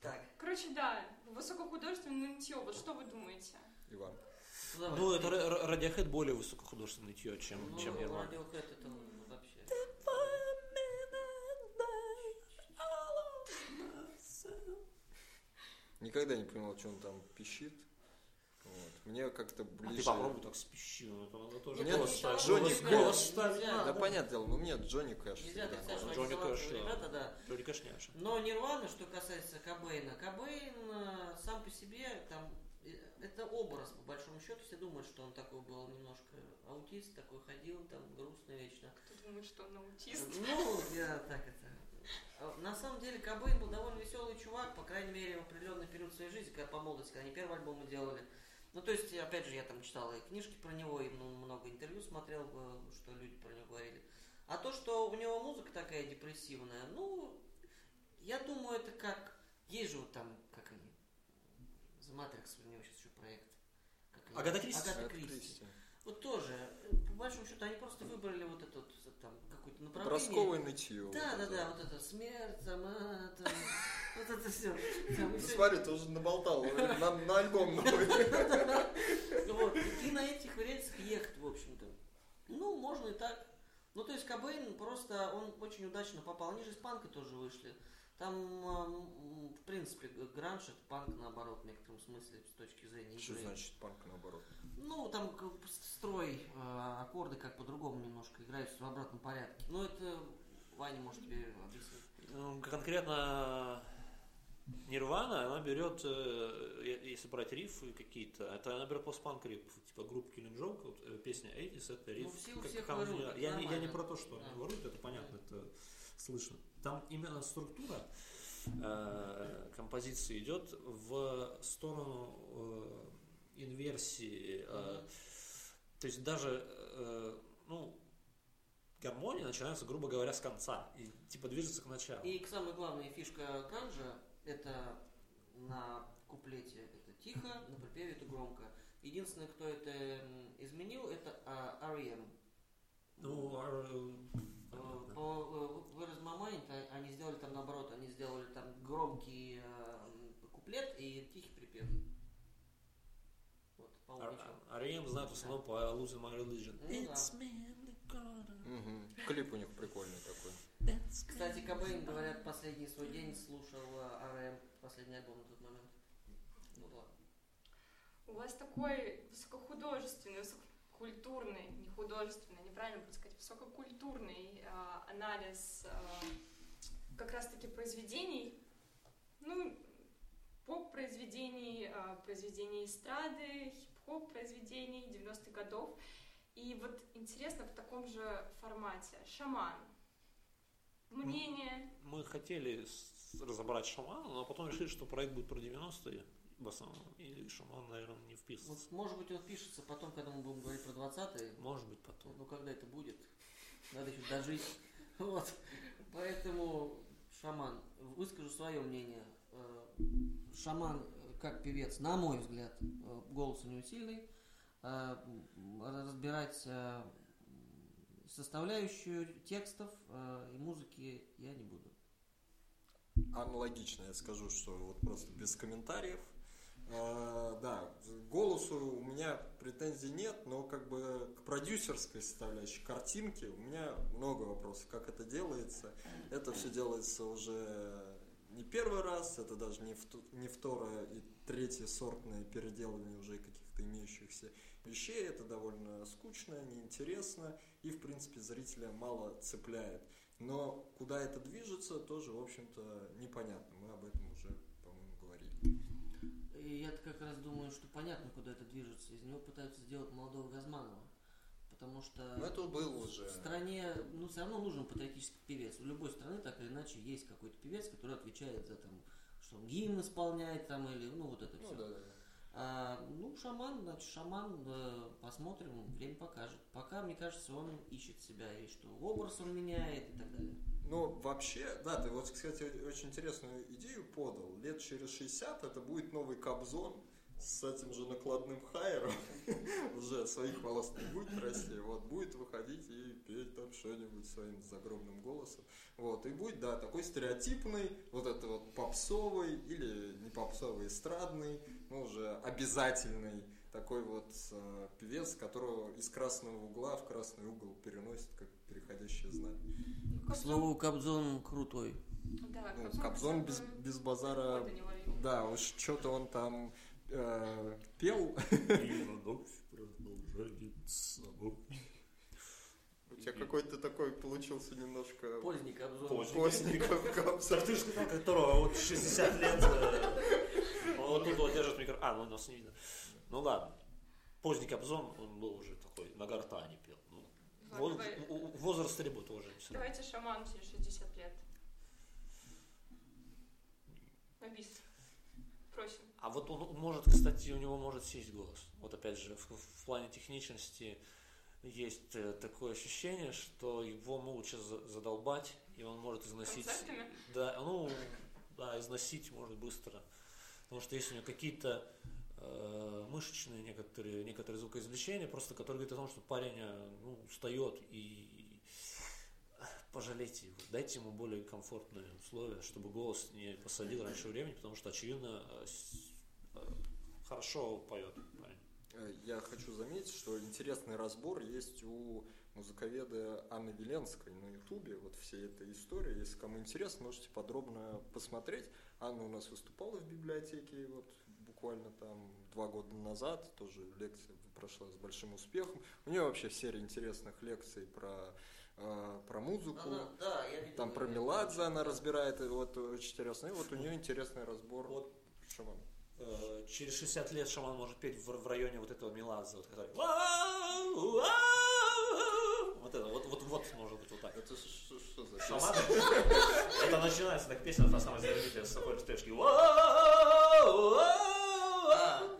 Так, Короче, да, высокохудожественное нытье, вот что вы думаете? Иван. ну, давай. Ну, это Radiohead более высокохудожественный тьё, чем, Ну, чем Нирвана. Radiohead это вообще... Никогда не понимал, что он там пищит. Мне как-то А ближе... ты попробуй так спищи, ну, это надо тоже Нет, голос. Джонни Кэш. Да, понятное дело, ну мне Джонни Кэш. Нельзя что нравился. они Джонни Кэш, да. ребята, да. Джонни Кэш няша. Но Нирвана, что касается Кобейна, Кобейн э, сам по себе, там, э, это образ, по большому счету, все думают, что он такой был немножко аутист, такой ходил, там, грустный вечно. Кто думает, что он аутист? Ну, я так это... А, На самом деле Кобейн был довольно веселый чувак, по крайней мере, в определенный период своей жизни, когда по молодости, когда они первый альбом делали. Ну, то есть, опять же, я там читал и книжки про него, и ну, много интервью смотрел, э, что люди про него говорили. А то, что у него музыка такая депрессивная, ну, я думаю, это как... Есть же вот там, как они... The Matrix, у него сейчас еще проект. Агата Кристи. Агата Агата Кристи. Вот тоже, э, по большому счету, они просто выбрали вот это вот, там, какое-то направление. Подростковое нытье. Да, вот да, это. да, вот это смерть, сама, там, вот это все. Ну, смотри, ты уже наболтал на, на альбом новый. Вот, и на этих рельсах ехать, в общем-то. Ну, можно и так. Ну, то есть Кобейн просто, он очень удачно попал. Они же из панка тоже вышли. Там, в принципе, гранж это панк наоборот, в некотором смысле, с точки зрения Что игры. значит панк наоборот? Ну, там строй, э, аккорды как по-другому немножко играются в обратном порядке. Ну, это Ваня может тебе объяснить. Ну, Конкретно Нирвана, она берет, э, если брать рифы какие-то, это она берет постпанк риф, типа группа Killing Joke, вот, э, песня 80 это риф. Ну, все как- всех как воруют, это я, не, я не про то, что Да. они воруют, это понятно, это слышно. Там именно структура э, композиции идет в сторону э, инверсии. э, то есть даже, э, ну, гармония начинается, грубо говоря, с конца и типа движется к началу. И самая главная фишка канжа это на куплете это тихо, на припеве это громко. Единственное, кто это изменил, это а, R.E.M. Ну, Э, понятно. По э, Where's My Mind а- они сделали там наоборот, они сделали там громкий э, куплет и тихий припев. Вот, по-моему. R.E.M. знают в основном по Losing My Religion. Ну да. It's me in the. Мгм. Клип у них прикольный такой. Кстати, Кобейн, говорят, последний свой день слушал э, R.E.M. последний альбом на тот момент. Ну ладно. У вас такой высокохудожественный, высококультурный, не художественный, неправильно будет сказать, высококультурный а, анализ а, как раз-таки произведений, ну, поп-произведений, а, произведений эстрады, хип-хоп произведений 90-х годов. И вот интересно в таком же формате. Шаман. Мнение. Мы хотели разобрать шамана, но потом решили, что проект будет про 90-е в основном. И шаман, наверное, не Вот, вписывается. может быть, он пишется потом, когда мы будем говорить про 20-е. Может быть, потом. Ну, когда это будет? Надо еще дожить. Вот. Поэтому, шаман, выскажу свое мнение. Э, Шаман, как певец, на мой взгляд, э, голос у него сильный. Э, Разбирать составляющую текстов и музыки я не буду. Аналогично я скажу, что вот просто без комментариев. А, да, голосу у меня претензий нет, но как бы к продюсерской составляющей картинки у меня много вопросов, как это делается. Это все делается уже не первый раз, это даже не, вто- не второе и третье сортное переделывание уже каких-то имеющихся вещей. Это довольно скучно, неинтересно и, в принципе, зрителя мало цепляет. Но куда это движется, тоже, в общем-то, непонятно. Мы об этом. И я как раз думаю, что понятно, куда это движется. Из него пытаются сделать молодого Газманова. Потому что Но это был уже. в стране, ну, все равно нужен патриотический певец. У любой страны так или иначе есть какой-то певец, который отвечает за там, что он гимн исполняет там или, ну, вот это все. Ну, да, да. А, ну, шаман, значит, шаман, э, посмотрим, время покажет. Пока, мне кажется, он ищет себя, и что образ он меняет и так далее. Ну, вообще, да, ты вот, кстати, очень интересную идею подал. Лет через 60 это будет новый Кобзон с этим же накладным хайером. Уже своих волос не будет расти. Вот, будет выходить и петь там что-нибудь своим загробным голосом. Вот, и будет, да, такой стереотипный, вот это вот попсовый или не попсовый, эстрадный, ну, уже обязательный такой вот э, певец, которого из красного угла в красный угол переносит, как переходящее знамя. К слову, Кобзон крутой. Да, Ну, Кобзон, Кобзон без, без базара, да, уж что-то он там э, пел. У тебя какой-то такой получился немножко Поздний Кобзон. Поздний. поздний Кобзон. Так ты же сказал, которого вот 60 лет, э, он вот тут вот держит микрофон. А, ну нас не видно. Ну ладно. Поздний Кобзон, он был уже такой, на гортане пел. Ну, вот возраст требует равно. Давайте шаман через 60 лет. На бис. Просим. А вот он может, кстати, у него может сесть голос. Вот опять же, в, в плане техничности есть э, такое ощущение, что его могут сейчас за- задолбать, и он может износить... Концертами? Да, ну, да, износить может быстро. Потому что есть у него какие-то э, мышечные некоторые, некоторые звукоизвлечения, просто которые говорят о том, что парень э, ну, устает и пожалейте его, дайте ему более комфортные условия, чтобы голос не посадил раньше времени, потому что, очевидно, э, хорошо поет Я хочу заметить, что интересный разбор есть у музыковеда Анны Веленской на Ютубе. Вот всей этой истории. Если кому интересно, можете подробно посмотреть. Анна у нас выступала в библиотеке вот буквально там два года назад. Тоже лекция прошла с большим успехом. У нее вообще серия интересных лекций про, э, про музыку. Она- да, я видел. Там про. Меладзе она разбирает, и вот очень интересно. И вот у нее интересный разбор. Вот Шаман. Э, через 60 лет шаман может петь в, в районе вот этого Меладзе, вот, который... Вот это, вот, вот, вот может быть вот так. Это что, что за Шаман? Это начинается так песня, та самая знаменитая с такой стрижки. А,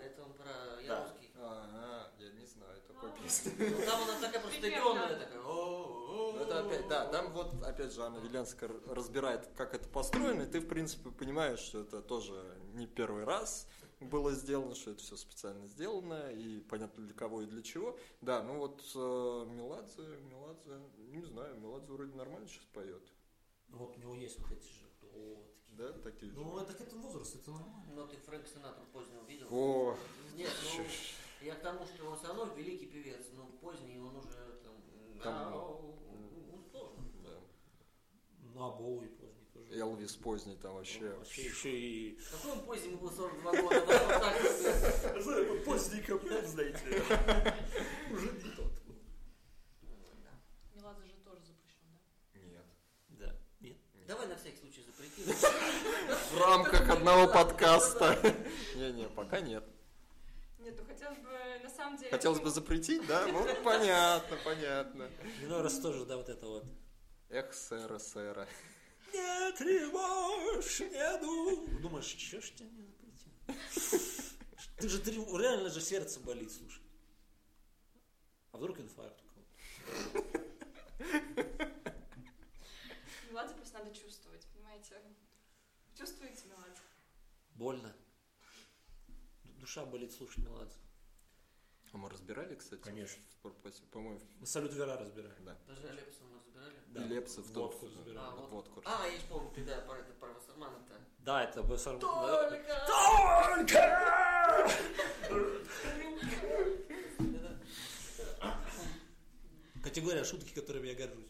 это он про я русский. Ага, я не знаю такой песни. Ну, там она такая просто такая. Это опять, да, там вот опять же Анна Веленская разбирает, как это построено, и ты, в принципе, понимаешь, что это тоже не первый раз было сделано, что это все специально сделано, и понятно для кого и для чего. Да, ну вот э, Меладзе, Меладзе, не знаю, Меладзе вроде нормально сейчас поет. Вот у него есть вот эти же. Да, такие же. Ну, это это возраст, это нормально. Ну, ты Фрэнк Синатру позднего видел? О, Нет, ну, я к тому, что он все равно великий певец, но поздний он уже там... Там, ау, ну, сложно. да. Ну, а Боуи поздний тоже. Элвис поздний там вообще. Вообще еще и... Какой он поздний, ему было 42 года. Поздний капляк, знаете. Уже не тот. Да. Меладзе же тоже запрещен, да? Нет. Да. Нет. Давай на всякий случай запрети. В рамках одного подкаста. Не-не, пока нет. Нет, ну хотелось бы, на самом деле... Хотелось бы запретить, да? Ну, понятно, понятно. Ну, раз тоже, да, вот это вот. Эх, сэра, сэра. Не тревожь, не ду. Думаешь, что ж тебя не запретил? Ты же трев- реально же сердце болит, слушай. А вдруг инфаркт у кого-то? Меладзе просто надо чувствовать, понимаете? Чувствуете Меладзе? Больно. Душа болит слушать Меладзе. А мы разбирали, кстати? Конечно. в? По-моему, салют Вера разбираем. да. Даже Лепса мы разбирали. Да. И Лепса в водку тот- разбираем. А, вот. Водку. А, я помню, ты, да, про это, про Вассермана-то. Да, это БСР. Только! Категория шутки, которыми я горжусь.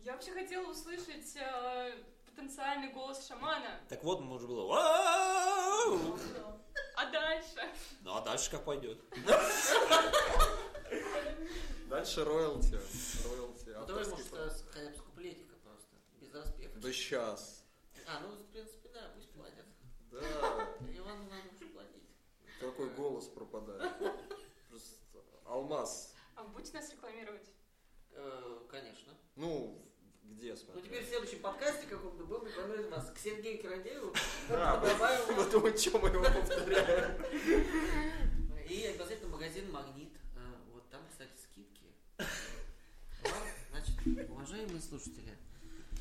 Я вообще хотела услышать э, потенциальный голос шамана. Так вот, может было. А дальше? Ну а дальше как пойдет? Дальше роялти. Роялти. Ну, давай, может, хотя бы с куплетика просто, без распева. Да сейчас. А, ну, в принципе, да, пусть платят. Да. Иван Иванович платить. Какой голос пропадает. Просто алмаз. А будете нас рекламировать? Э, Конечно. Ну, где Ну, теперь в следующем подкасте каком-то будем рекламировать вас к Сергею Карадееву. Да, вот о чем мы его повторяем. И обязательно магазин Магнит. Э, Вот там, кстати, скидки. Значит, уважаемые слушатели,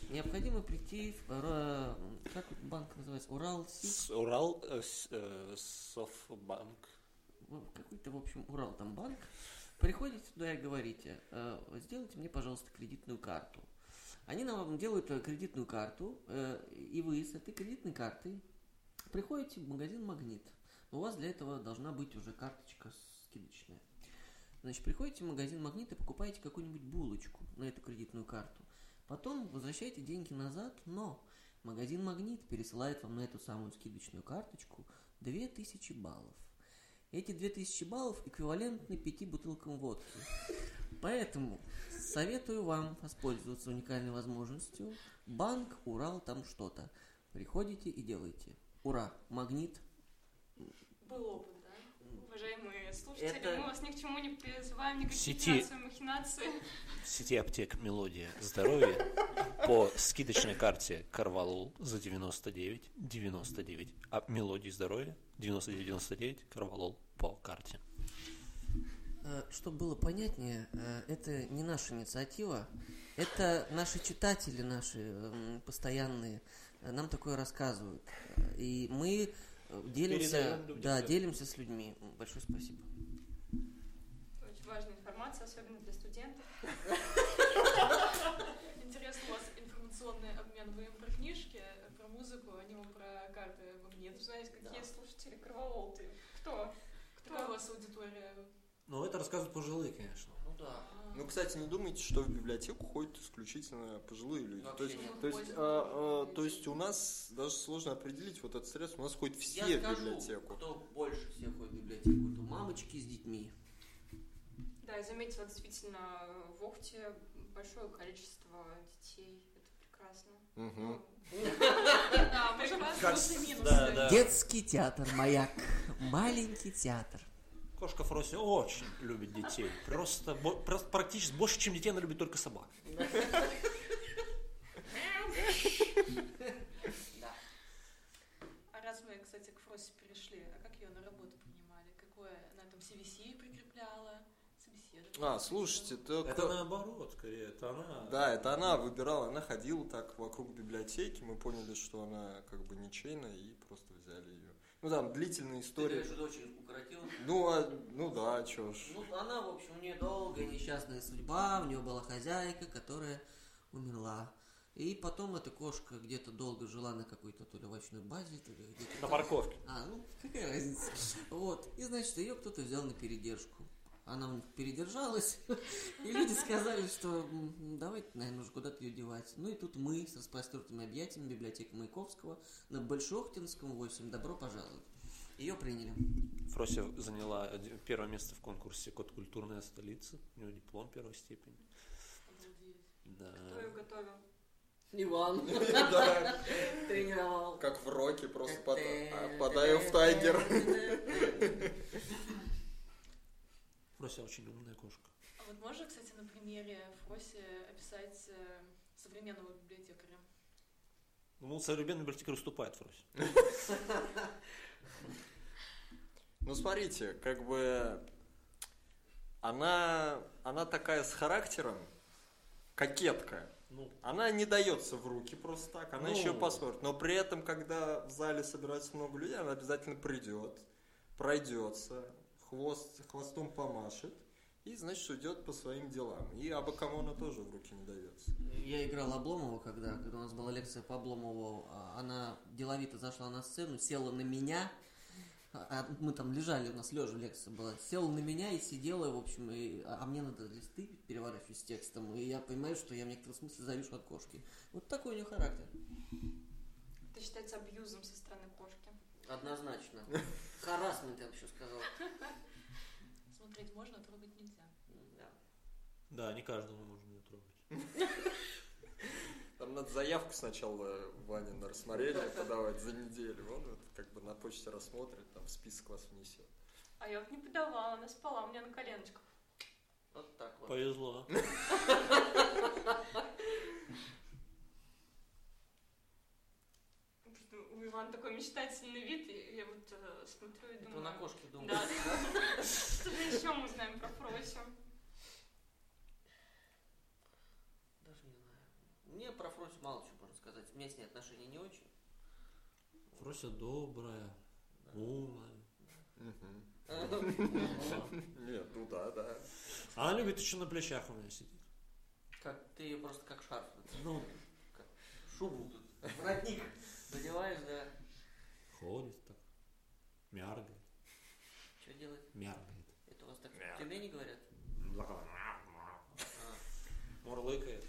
необходимо прийти в... э, Как банк называется? Урал Сити? Урал э, э, Софтбанк. Какой-то, в общем, Урал там банк. Приходите туда и говорите, э, сделайте мне, пожалуйста, кредитную карту. Они нам делают э, кредитную карту, э, и вы с этой кредитной картой приходите в магазин Магнит. У вас для этого должна быть уже карточка скидочная. Значит, приходите в магазин Магнит и покупаете какую-нибудь булочку на эту кредитную карту. Потом возвращаете деньги назад, но магазин Магнит пересылает вам на эту самую скидочную карточку 2000 баллов. Эти 2000 баллов эквивалентны 5 бутылкам водки. Поэтому советую вам воспользоваться уникальной возможностью. Банк, Урал, там что-то. Приходите и делайте. Ура! Магнит. Был опыт, да? Уважаемые слушатели, Это- мы вас ни к чему не призываем, никаких Сети. финансовых махинаций. В сети аптек Мелодия Здоровья по скидочной карте Карвалол за 99 99. А Мелодии Здоровья 99 99 Карвалол по карте. Чтобы было понятнее, э, это не наша инициатива, это наши читатели, наши постоянные, э, нам такое рассказывают. Э, И мы э, делимся, да, делимся с людьми. Большое спасибо. Очень важная информация, особенно для студентов. Интересно, у вас информационный обмен. Вы им про книжки, про музыку, а не вам про карты магнит. Знаете, какие слушатели кровололты? Кто? Какая у Кто? вас аудитория? Ну, это рассказывают пожилые, конечно. Ну да. Ну, кстати, не думайте, что в библиотеку ходят исключительно пожилые люди. Вообще То есть, то, есть, а, а, то есть у нас даже сложно определить вот этот стресс. У нас ходят все Я в скажу, библиотеку. кто больше всех ходит в библиотеку. Это мамочки с детьми. Да, я заметила, действительно, в Охте большое количество детей. Это прекрасно. Мгм. Да, мы же. Детский театр «Маяк». Маленький театр. Кошка Фроси очень любит детей. Просто, просто практически больше, чем детей, она любит только собак. А раз мы, кстати, к Фросе перешли, а как ее на работу принимали? Какое? Она там CVC прикрепляла? А, слушайте, только... Это наоборот, скорее, это она. Да, это она выбирала, она ходила так вокруг библиотеки, мы поняли, что она как бы ничейная и просто взяли ее. Ну там длительная Ты история. говоришь, доченьку укоротил? Ну, а- ну да, чё ж. Ну, она, в общем, у нее долгая несчастная судьба, у нее была хозяйка, которая умерла. И потом эта кошка где-то долго жила на какой-то то ли овощной базе, то ли где-то На там. парковке. А, ну, какая разница. Вот. И, значит, ее кто-то взял на передержку. Она передержалась, и люди сказали, что давайте, наверное, нужно куда-то ее девать. Ну и тут мы с распростертыми объятиями библиотека Маяковского на Большохтинском 8. Добро пожаловать. Ее приняли. Фрося заняла первое место в конкурсе «Код культурная столица». У нее диплом первой степени. Да. Кто ее готовил? Иван Да, тренировал. как в роке, просто под- подаю в тайгер. Фрося очень умная кошка. А вот можно, кстати, на примере Фроси описать э, современного библиотекаря? Ну, современный библиотекарь уступает Фросе. Ну, смотрите, как бы она, она такая с характером, кокетка. Ну, Она не дается в руки просто так, она Ну. еще посмотрит. Но при этом, когда в зале собирается много людей, она обязательно придет, пройдется, хвост, хвостом помашет и, значит, уйдет по своим делам. И абы кому она тоже в руки не дается. Я играл Обломова, когда, когда у нас была лекция по Обломову, а она деловито зашла на сцену, села на меня, а а мы там лежали, у нас лежа лекция была, села на меня и сидела, в общем, и, а а мне надо листы переворачивать с текстом, и я понимаю, что я в некотором смысле завишу от кошки. Вот такой у нее характер. Это считается абьюзом со стороны кошки. Однозначно. Харасмент, я бы еще сказал. Смотреть можно, трогать нельзя. Да. да, не каждому можно ее трогать. Там надо заявку сначала Ване на рассмотрение подавать за неделю. Он вот как бы на почте рассмотрит, там в список вас внесет. А я вот не подавала, она спала у меня на коленочках. Вот так вот. Повезло. Просто у Ивана такой мечтательный вид, и я вот э, смотрю и Это думаю... на кошке думаю. Да. Что же еще мы знаем про Фросю? Даже не знаю. Мне про Фросю мало чего можно сказать. У меня с ней отношения не очень. Фрося добрая, умная. Нет, ну да, да. Она любит еще на плечах у меня сидеть. Как ты ее просто как шарф. Ну, Шубу тут. Воротник. Надеваешь, да. ходит так, мяргает, Что делать? мяргает. Это у вас так в Тюмени говорят? А, Мурлыкает.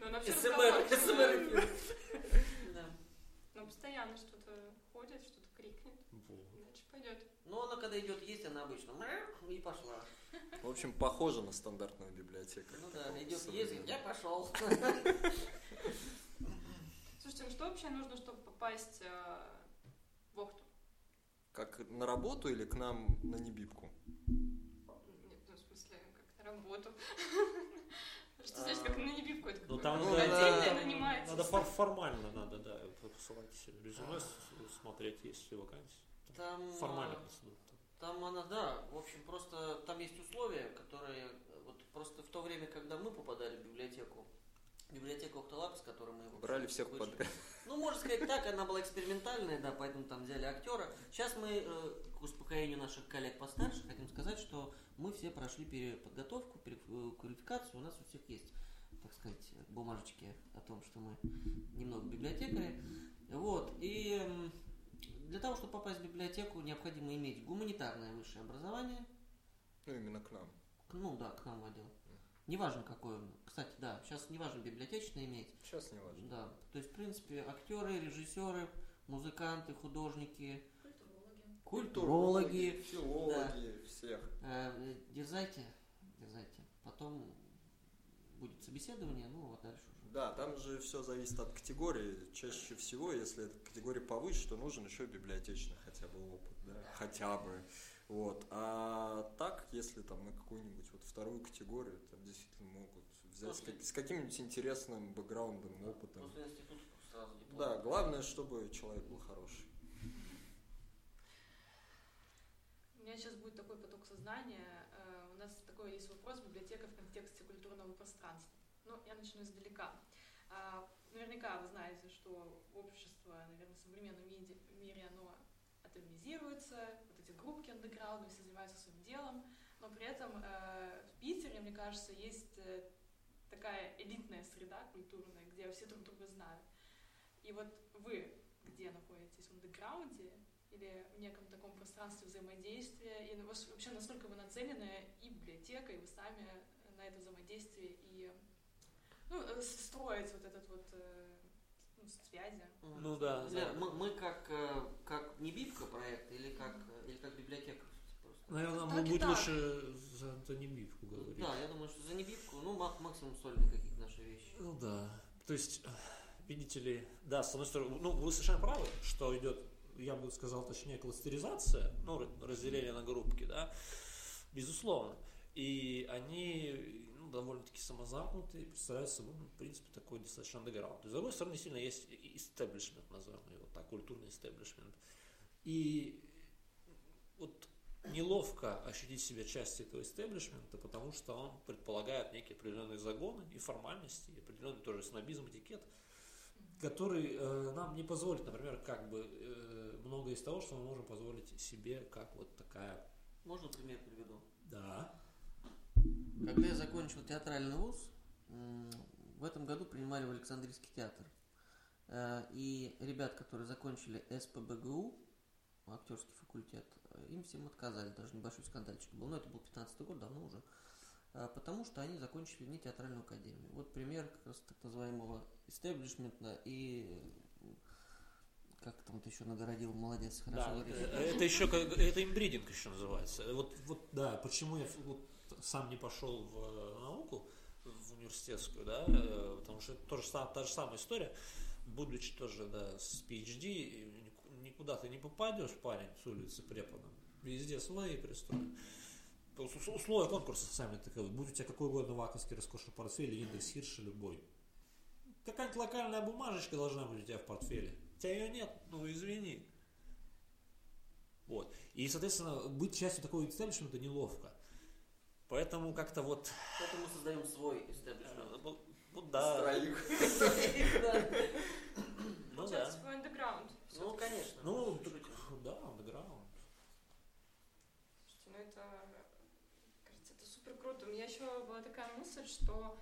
Но она все СМР, СМР. Да. Но постоянно что-то ходит, что-то крикнет, Вот. иначе пойдет. Ну, она когда идет есть, она обычно и пошла. В общем, похоже на стандартную библиотеку. Ну да, идет есть, я пошел. Слушайте, ну что вообще нужно, чтобы попасть э, в Охту? Как на работу или к нам на небибку? Нет, ну в смысле, как на работу. Что значит, как на небивку? Это Ну там надо, отдельно да. нанимается. надо фор- формально надо, да, посылать резюме, с- смотреть, есть ли вакансии. Там, Формально а, процедура. Там она, да, в общем, просто там есть условия, которые, э, вот просто в то время, когда мы попадали в библиотеку, библиотека Ухталапа, с которой мы... общем, Брали всех вышли. подряд. Ну, можно сказать так, она была экспериментальная, да, поэтому там взяли актера. Сейчас мы, э, к успокоению наших коллег постарше, хотим сказать, что мы все прошли переподготовку, переквалификацию, у нас у всех есть, так сказать, бумажечки о том, что мы немного библиотекари. Вот, и для того, чтобы попасть в библиотеку, необходимо иметь гуманитарное высшее образование, Ну, именно к нам. к- ну да, к нам в отдел. Неважно какое. он. Кстати, да, сейчас неважно библиотечное иметь. Сейчас не важно. Да, то есть, в принципе, актеры, режиссеры, музыканты, художники, Культурологи. культурологи. филологи, всех. Э, дерзайте, дерзайте. Потом будет собеседование, ну, а дальше. Да, там же все зависит от категории. Чаще всего, если эта категория повыше, то нужен еще библиотечный хотя бы опыт, да, хотя бы. Вот. А так, если там на какую-нибудь вот вторую категорию, там действительно могут взять с, После- с каким-нибудь интересным бэкграундом, опытом. После института сразу диплом. Да, главное, чтобы человек был хороший. У меня сейчас будет такой поток сознания. Э, У нас такой есть вопрос библиотека в контексте культурного пространства. Ну, я начну издалека. А, Наверняка вы знаете, что общество, наверное, в современном мире, оно атомизируется, вот эти группки андеграунда, все занимаются своим делом, но при этом э, в Питере, мне кажется, есть э, такая элитная среда культурная, где все друг друга знают. И вот вы где находитесь? В андеграунде или в неком таком пространстве взаимодействия? И вообще, насколько вы нацелены и библиотека, и вы сами на это взаимодействие ну, э, строить вот этот вот э, ну, связи? Ну да, да. Мы, мы как, э, как не бибка проект или как, или как библиотека просто? Наверное, нам будет так. лучше за Антони Бивку говорить. Да, я думаю, что за небивку, ну, мак- максимум сольные какие-то наши вещи. Ну да. То есть, видите ли, да, с одной стороны, ну, вы совершенно правы, что идет, я бы сказал, точнее, кластеризация, ну, разделение на группки, да, безусловно. И они довольно-таки самозамкнутые, представляют собой, ну, в принципе, такой достаточно андеграунд. С другой стороны, сильно есть истеблишмент, назовем его так, культурный истеблишмент. И вот неловко ощутить себя частью этого истеблишмента, потому что он предполагает некие определенные загоны и формальности, и определенный тоже снобизм, этикет, который э, нам не позволит, например, как бы э, многое из того, что мы можем позволить себе, как вот такая, Можно пример приведу? да, Когда я закончил театральный вуз, в этом году принимали в Александрийский театр. Э, И ребят, которые закончили СПБГУ, актерский факультет, э, им всем отказали, даже небольшой скандальчик был. Но это был 15 год, давно уже. Э, Потому что они закончили не театральную академию. Вот пример как раз так называемого истеблишмента и как там ты еще нагородил, молодец, хорошо да, говоришь. это еще это имбридинг еще называется. Вот, вот, да, почему я вот сам не пошел в э, науку, в университетскую, да, э, потому что это тоже та же самая история, будучи тоже, да, с PhD, никуда ты не попадешь, парень, с улицы преподом, везде свои пристрои. Ус- Условия конкурса сами таковы. Будь у тебя какой угодно ваковский роскошный портфель или индекс Хирша любой. Какая-нибудь локальная бумажечка должна быть у тебя в портфеле. У тебя ее нет, ну извини. Вот. И, соответственно, быть частью такого истеблишмента неловко. Поэтому как-то вот... Поэтому мы создаем свой истеблишмент. э, Ну, ну да. Ну да. Свой андеграунд. Ну, конечно. Ну, так, да, андеграунд. Слушайте, ну это, кажется, это супер круто. У меня еще была такая мысль, что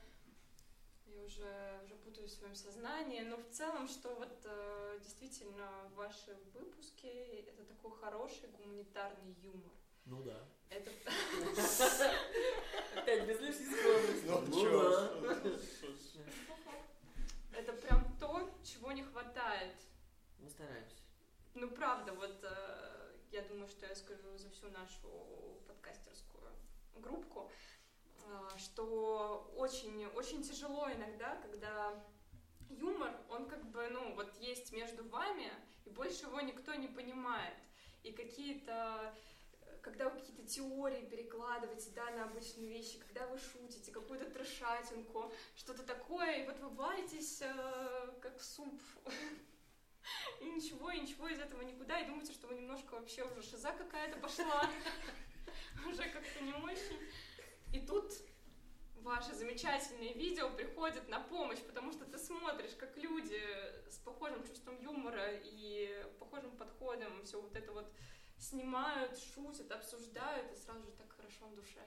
я уже, уже путаюсь в своем сознании, но в целом, что вот э, действительно ваши выпуски это такой хороший гуманитарный юмор. Ну да. Это Опять без лишней скромности. Ну, Ну да. это прям то, чего не хватает. Мы стараемся. Ну, правда, вот э, я думаю, что я скажу за всю нашу подкастерскую группку, э, что очень, очень тяжело иногда, когда юмор, он как бы, ну, вот есть между вами, и больше его никто не понимает. И какие-то когда вы какие-то теории перекладываете, да, на обычные вещи, когда вы шутите, какую-то трешатинку, что-то такое, и вот вы варитесь э, как суп и ничего, и ничего из этого никуда, и думаете, что вы немножко вообще уже шиза какая-то пошла, уже как-то не очень. И тут ваши замечательные видео приходят на помощь, потому что ты смотришь, как люди с похожим чувством юмора и похожим подходом все вот это вот снимают, шутят, обсуждают, и сразу же так хорошо в душе.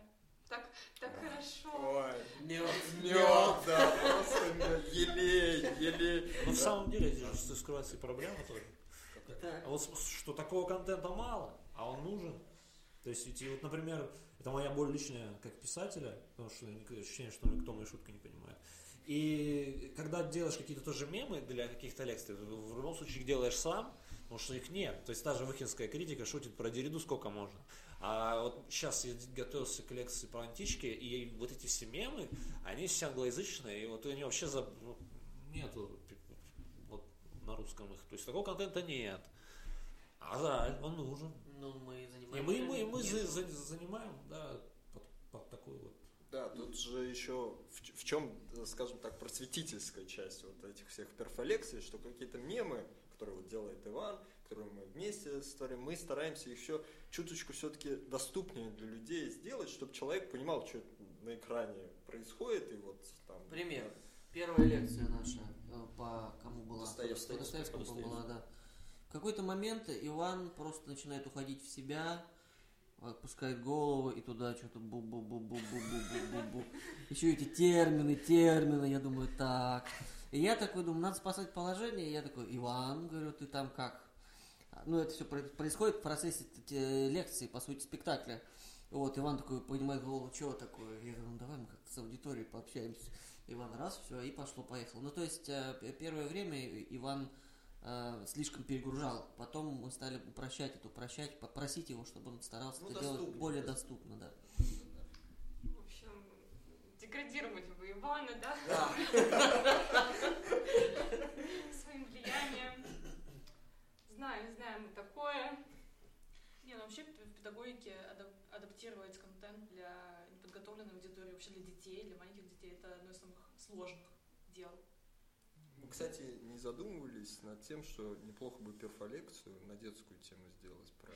Так, так хорошо. Ой, Мед. мед, да, просто мед, елей, елей. Но в самом деле здесь скрывается и проблема тоже. А вот что такого контента мало, а он нужен. То есть, и вот, например, это моя боль личная как писателя, потому что ощущение, что никто мои шутки не понимает. И когда делаешь какие-то тоже мемы для каких-то лекций, в любом случае их делаешь сам, потому что их нет. То есть та же выхинская критика шутит про Дериду сколько можно. А вот сейчас я готовился к лекции про антички, и вот эти все мемы, они все англоязычные, и вот они вообще за... ну, нету вот, на русском их. То есть такого контента нет. А да, он нужен. Ну, мы занимаем. И мы, мы, мы за, за, занимаем, да, под, под такую вот да, тут же еще в, в чем, скажем так, просветительская часть вот этих всех перфолекций, что какие-то мемы, которые вот делает Иван, которые мы вместе створим, мы стараемся еще чуточку все-таки доступнее для людей сделать, чтобы человек понимал, что на экране происходит, и вот там... Пример. Первая лекция наша э, по кому была? Достоевскому. По Достоевскому, по-моему, была, да. В какой-то момент Иван просто начинает уходить в себя, отпускает голову и туда что-то бу бу бу бу бу бу бу бу бу Еще эти термины, термины, я думаю, так. И я такой думаю, надо спасать положение. И я такой, Иван, говорю, ты там как? Ну, это все происходит в процессе лекции, по сути, спектакля. Вот, Иван такой поднимает голову, чего такое? Я говорю, ну давай мы как-то с аудиторией пообщаемся. Иван раз, все, и пошло-поехало. Ну, то есть, э, первое время Иван э, слишком перегружал. Потом мы стали упрощать это, упрощать, попросить его, чтобы он старался Ну, это делать доступнее, более доступно, да. Деградировать вы Ивана, да? Своим влиянием. Знаем, знаем мы такое. Не, ну вообще в педагогике адап- адаптировать контент для неподготовленной аудитории, вообще для детей, для маленьких детей, это одно из самых сложных дел. Мы, кстати, не задумывались над тем, что неплохо бы перфолекцию на детскую тему сделать, про,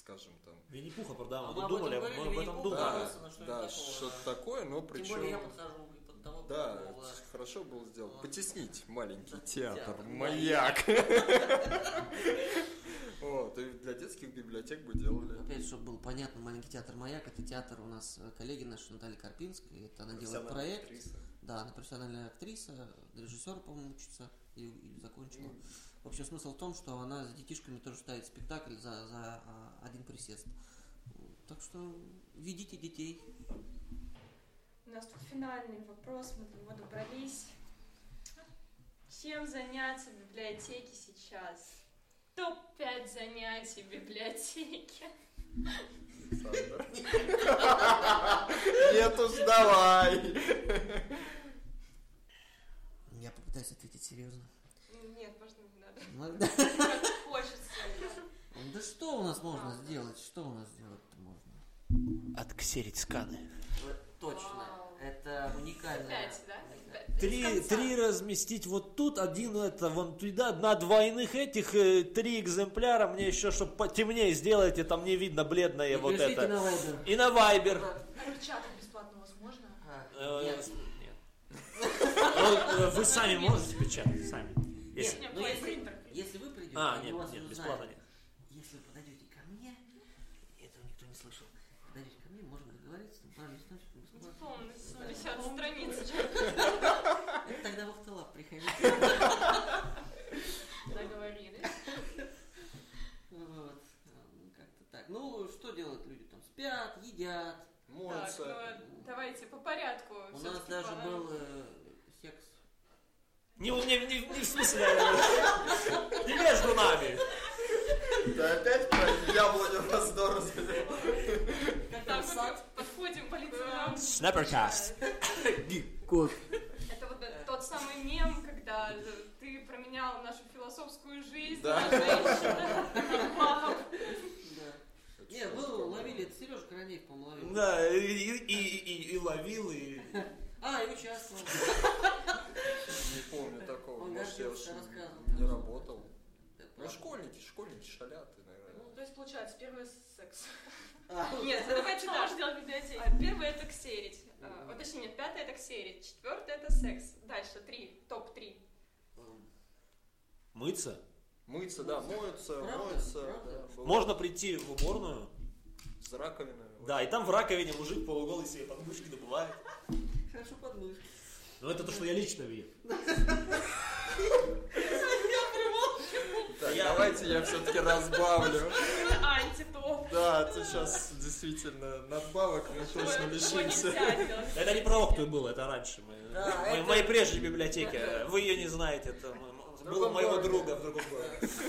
скажем, там... Винни-Пуха продам, А мы об этом думали, говорили, мы об этом думали. да. Да, что да, что-то да. такое, но причем... Тем более я подхожу и под того, Да, это хорошо было сделано. Вот. Потеснить маленький Да, театр, театр, маяк. Вот, и для детских библиотек бы делали. Опять, чтобы было понятно, маленький театр «Маяк» это театр у нас э, коллеги наши Наталья Карпинская, это она делает проект. Да, она профессиональная актриса, режиссер, по-моему, учится или, или закончила. В общем, смысл в том, что она с детишками тоже ставит спектакль за, за а, один присест. Так что ведите детей. У нас тут финальный вопрос, мы до него добрались. Чем заняться в библиотеке сейчас? Топ-5 занятий в библиотеке. Александр. Нет уж, давай. Я попытаюсь ответить серьезно. Нет, можно надо. Да. Хочется. Да что у нас можно сделать? Что у нас сделать-то можно? Отксерить сканы. Точно. Это уникальная... Пять, да? С Три, три разместить вот тут, один это вон туда, на двойных этих э, три экземпляра, мне еще, чтобы потемнее сделайте, там не видно бледное И вот это. на Viber. И на Вайбер. А печатать бесплатно у вас можно? А, Э, нет. нет. Ну, э, Вы сами можете печатать, сами. Если- Нет, Нет, ну принтер. Если вы придете, А, они нет, вас нет, не бесплатно нет. Если вы подойдете ко мне, этого никто не слышал, подойдете ко мне, можем договориться, там пару. Диплом на 70 страниц. Это тогда в Ахталаб приходите. Договорились. Вот. А, ну, Как-то так. Ну, что делают люди там? Спят, едят. Так, Моются. ну давайте по порядку. У нас даже пора. был э, секс. Не, не, не, не в смысле, э, не между нами. Ты опять про яблоню раздор Так, мы подходим по лицам. Снэперкаст. Это вот тот самый мем, когда ты променял нашу философскую жизнь Да. на женщину. Да. Не, был, ловили, это Сережа Коронеев, по-моему, ловил. Да, и, и- и ловил, и... А, и участвовал. Не помню такого. Он Может, я рассказывал. не работал. Ну, школьники, школьники шалят, наверное. Ну, то есть, получается, первый секс. А, Нет, давайте Что можешь делать в библиотеке? А, Первое это ксерить. А, вот, точнее, нет, пятое это ксерить. Четвертое это секс. Дальше три. Топ-3. м, Мыться? Мыться, да, моются, моются. Можно прийти в уборную, С раковиной. да, и там в раковине мужик полуголый себе подмышки добывает. Хорошо подмышки. Ну это то, что я лично видел. Так, давайте я все-таки разбавлю. Антитоп. Да, ты сейчас действительно надбавок мы точно лишимся. Это не про Охту было, это раньше. В моей прежней библиотеке. Вы ее не знаете, это было моего друга в другом городе.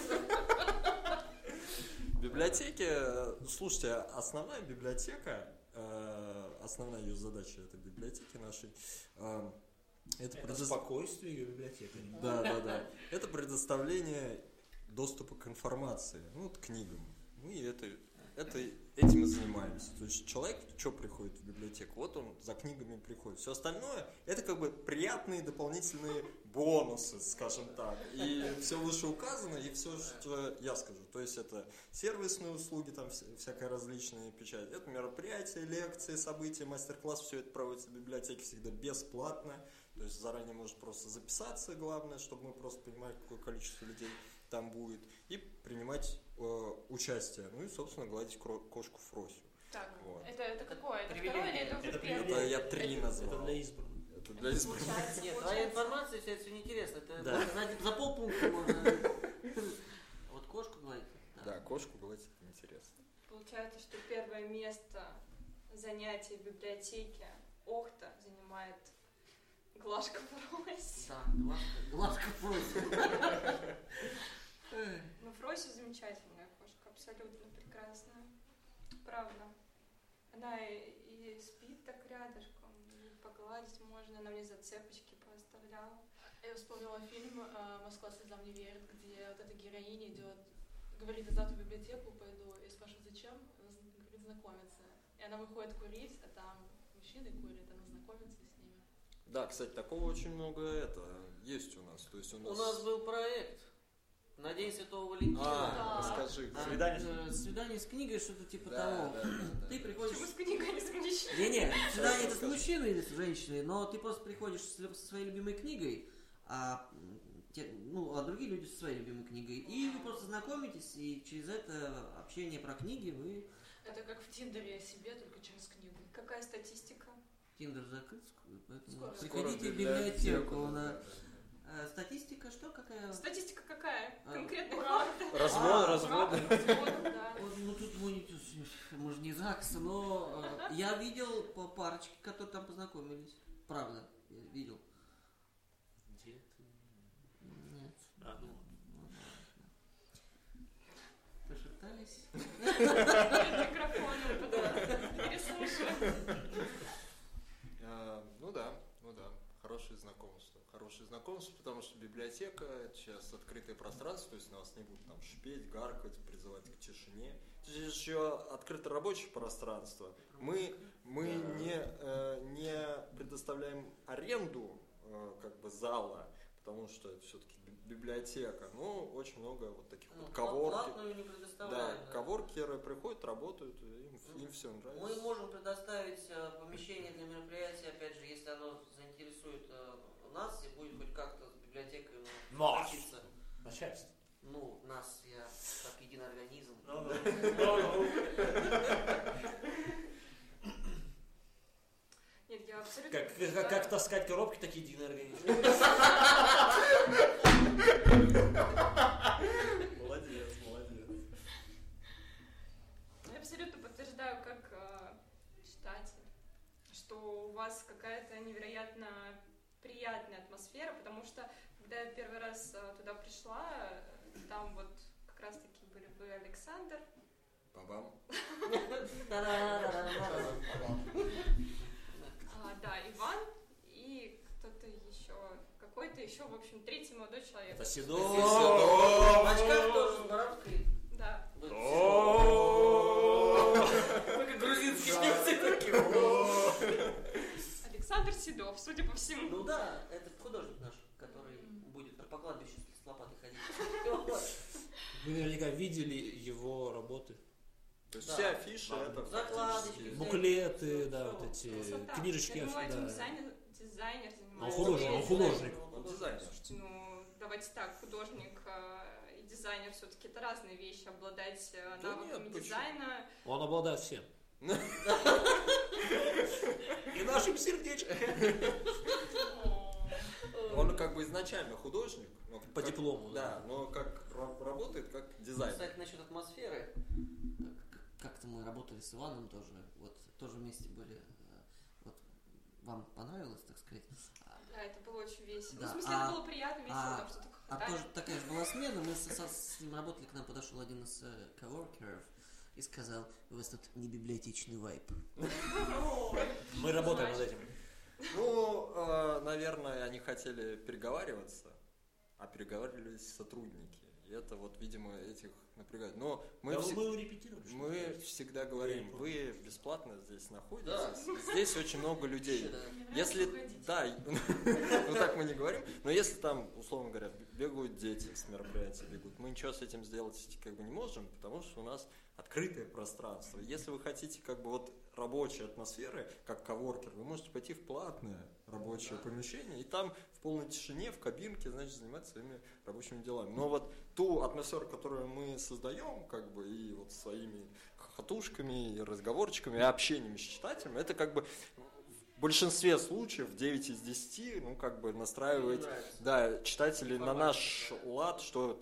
В библиотеке, э, слушайте, основная библиотека, э, основная ее задача этой библиотеки нашей, э, это, Это предо- спокойствие библиотека. Да, да, да. Это предоставление доступа к информации, ну, вот книгам. Мы это, это, этим и занимаемся. То есть человек что приходит в библиотеку? Вот он за книгами приходит. Все остальное это как бы приятные дополнительные бонусы, скажем так. И все вышеуказано, и все, что я скажу. То есть это сервисные услуги, там вся- всякая различная печать. Это мероприятия, лекции, события, мастер-класс. Все это проводится в библиотеке всегда бесплатно. То есть заранее можно просто записаться, главное, чтобы мы просто понимали, какое количество людей там будет, и принимать э, участие. Ну и, собственно, гладить кошку Фросю. Так, Вот. это, это какое? Это Привилегия. второе или это уже Это первое? Это я три назвал. Это для избранных. Это для избранных. Получается, Нет, твоя получается. информация вся это все неинтересно. Это Да. за, за полпункта можно. Вот кошку гладить. Да, кошку гладить это интересно. Получается, что первое место занятий в библиотеке Охта занимает Глашка Фрось. Да, глазка, глазка просит. Ну, Фрося замечательная кошка, абсолютно прекрасная. Правда. Она и, и спит так рядышком, и погладить можно, она мне зацепочки поставляла. Я вспомнила фильм э, «Москва слезам не верит», где вот эта героиня идет, говорит, я завтра в библиотеку пойду, и спрашивает, зачем? Она говорит, знакомиться. И она выходит курить, а там мужчины курят, она знакомится с ними. Да, кстати, такого очень много это есть у нас. То есть у У нас... нас был проект на День Святого Валентина. А, Да. расскажи. А, Свидание с э, свидание с книгой, что-то типа Да, того. да, да, да. Ты приходишь... Почему с книгой не с мужчиной? Не-не, свидание это с мужчиной или с женщиной, но ты просто приходишь со своей любимой книгой, а, те- ну, а другие люди со своей любимой книгой. И вы просто знакомитесь, и через это общение про книги вы... Это как в Тиндере о себе, только через книгу. Какая статистика? Тиндер закрыт, поэтому Скоро. приходите Скоро в библиотеку. да, на- да. Э, Статистика что какая? Статистика какая? А. Конкретно факты. Развод, А, развод. Развод, да. Ну тут мы, же не ЗАГС, но э, я видел по парочке, которые там познакомились. Правда, я видел. Где ты? Нет. А, ну. Пошептались. Перед микрофоном, да. Ну да, ну да, хорошие знакомства. Хорошие знакомства, потому что библиотека сейчас открытое пространство, то есть нас не будут там шипеть, гаркать, призывать к тишине. Здесь еще открыто рабочее пространство. Мы, мы не, э, не предоставляем аренду э, как бы зала, потому что это все-таки библиотека. Ну, очень много вот таких Ну, вот коворки. не Да, да. коворкеры приходят, работают, им, им все нравится. Мы можем предоставить э, помещение для мероприятия, опять же, если оно заинтересует э, нас и будет хоть как-то с библиотекой ну, относиться. Начальство. Ну, нас, я как единый организм. Ну, ну, Нет, я абсолютно Как, как, подтверждаю. как таскать коробки, так единый организм. Молодец, молодец. Я абсолютно подтверждаю, как э, читатель, что у вас какая-то невероятно приятная атмосфера, потому что когда я первый раз э, туда пришла, э, там вот как раз-таки были вы, Александр, Бабам. а, да, Иван и кто-то еще, какой-то еще, в общем, третий молодой человек. Это В Седов. очках тоже с бородкой. Да. О. как грузинские певцы такие. Александр Седов, судя по всему. Ну да, это художник наш, который будет по кладбищу с лопатой ходить. Вы наверняка видели его работы. То есть Да. все афиши это Закладочки, фактически- Буклеты, да, вот эти Красота. книжечки. Я думаю, этим да. дизайнер, дизайнер занимается. Он художник, он художник. Он дизайнер. Слушайте, ну давайте так, художник э, и дизайнер все-таки это разные вещи. Обладать э, Да навыками нет, почему? дизайна. Он обладает всем. И нашим сердечком. Он как бы изначально художник. но По как- диплому, Да, да. но как ра- работает как дизайнер. Кстати, насчет атмосферы. Как-то мы работали с Иваном тоже. Вот тоже вместе были. э, Вот вам понравилось, так сказать? Да, это было очень весело. Да, Ну, в смысле, а- это было приятно, весело, а- там что-то А тоже такая же была смена, мы со- со- с ним работали, к нам подошел один из э, коворкеров и сказал, у вас тут не библиотечный вайп. Мы работаем над этим. Ну, э, наверное, они хотели переговариваться, а переговаривались сотрудники. И Это вот, видимо, этих напрягает. Но мы, Да всег- мы репетировали. мы всегда говорим, вы бесплатно здесь находитесь. Здесь очень много людей. Да. Если, да, ну так мы не говорим, но если там, условно говоря, бегают дети с мероприятия бегут, мы ничего с этим сделать как бы не можем, потому что у нас открытое пространство. Если вы хотите как бы вот рабочей атмосферы, как коворкер, вы можете пойти в платное рабочее помещение и там в полной тишине, в кабинке, значит, заниматься своими рабочими делами. Но вот ту атмосферу, которую мы создаем, как бы, и вот своими хохотушками, и разговорчиками, и общением с читателем, это как бы в большинстве случаев, 9 из 10, ну, как бы настраивает, да, читателей на наш лад, что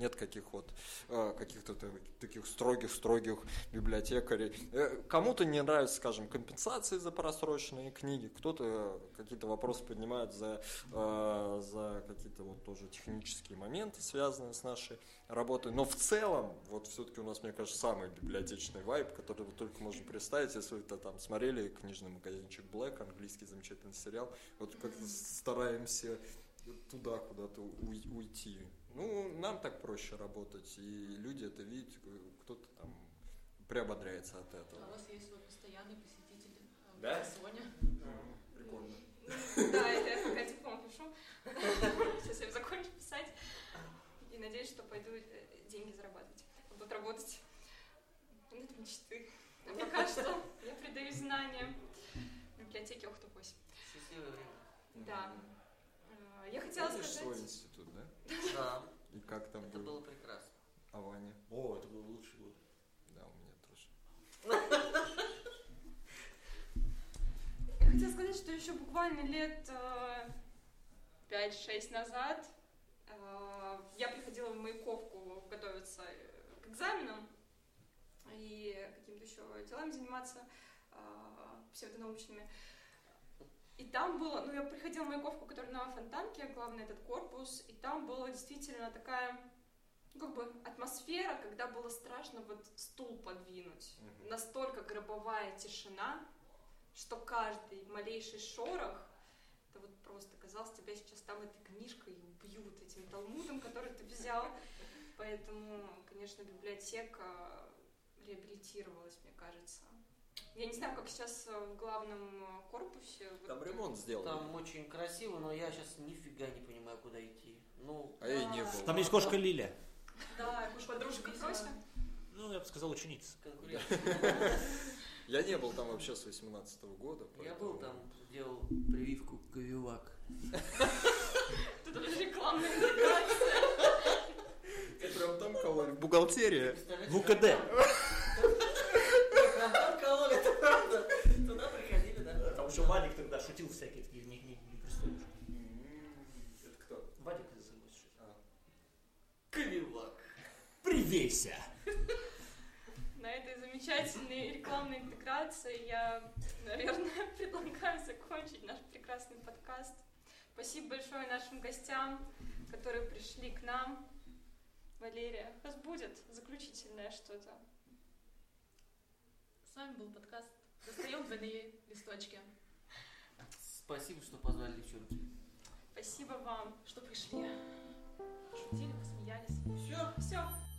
нет каких вот э, каких-то та- таких строгих-строгих библиотекарей. Э, Кому-то не нравятся, скажем, компенсации за просроченные книги, кто-то какие-то вопросы поднимает за, э, за какие-то вот тоже технические моменты, связанные с нашей работой. Но в целом, вот все-таки у нас, мне кажется, самый библиотечный вайб, который вы только можете представить, если вы там смотрели книжный магазинчик Black, английский замечательный сериал, вот как стараемся туда куда-то уй- уйти. Ну, нам так проще работать, и люди это видят, кто-то там приободряется от А у этого. вас есть свой постоянный посетитель. э, Да? Соня. Прикольно. Да, это я пока диплом пишу. Сейчас я закончу писать. И надеюсь, что пойду э, деньги зарабатывать. Буду работать. Ну, это мечты. А пока что я предаю знания в библиотеке Охта-8. Счастливое время. Да. Э, Я хотела сказать... да? И как там это было? было прекрасно. А Ваня? О, это был лучший год. Да, у меня тоже. Я хотела сказать, что еще буквально лет э, 5-6 назад э, я приходила в Маяковку готовиться э, к экзаменам и каким-то еще делами заниматься э, псевдонаучными. И там было, ну я приходила в Маяковку, которая на Фонтанке, главный этот корпус, и там была действительно такая, ну, как бы атмосфера, когда было страшно вот стул подвинуть. Мгм. Настолько гробовая тишина, что каждый малейший шорох, это вот просто казалось, тебя сейчас там этой книжкой убьют, этим талмудом, который ты взял. Поэтому, конечно, библиотека реабилитировалась, мне кажется. Я не знаю, как сейчас э, в главном э, корпусе. вот- Там ремонт сделали. Там очень красиво, но я сейчас нифига не понимаю, куда идти. Ну, А я и не Да. был. Там есть кошка Лиля. Да, Подружка Фрося. Ну, я бы сказал, ученица. Я не был там вообще с 18 года. Я был там, делал прививку Ковивак. Тут даже рекламная интеграция. Ты прям там кололи. Бухгалтерия. В УКД. Там еще Вадик тогда шутил всякие такие, не, не, не пристойные. Это кто? Вадик из шутит. Ковивак. Привейся! На этой замечательной рекламной интеграции я, наверное, предлагаю закончить наш прекрасный подкаст. Спасибо большое нашим гостям, которые пришли к нам. Валерия, у вас будет заключительное что-то? С вами был подкаст «Достаем двойные листочки». Спасибо, что позвали девчонки. Спасибо вам. Что пришли? Шутили, посмеялись. Все. Все.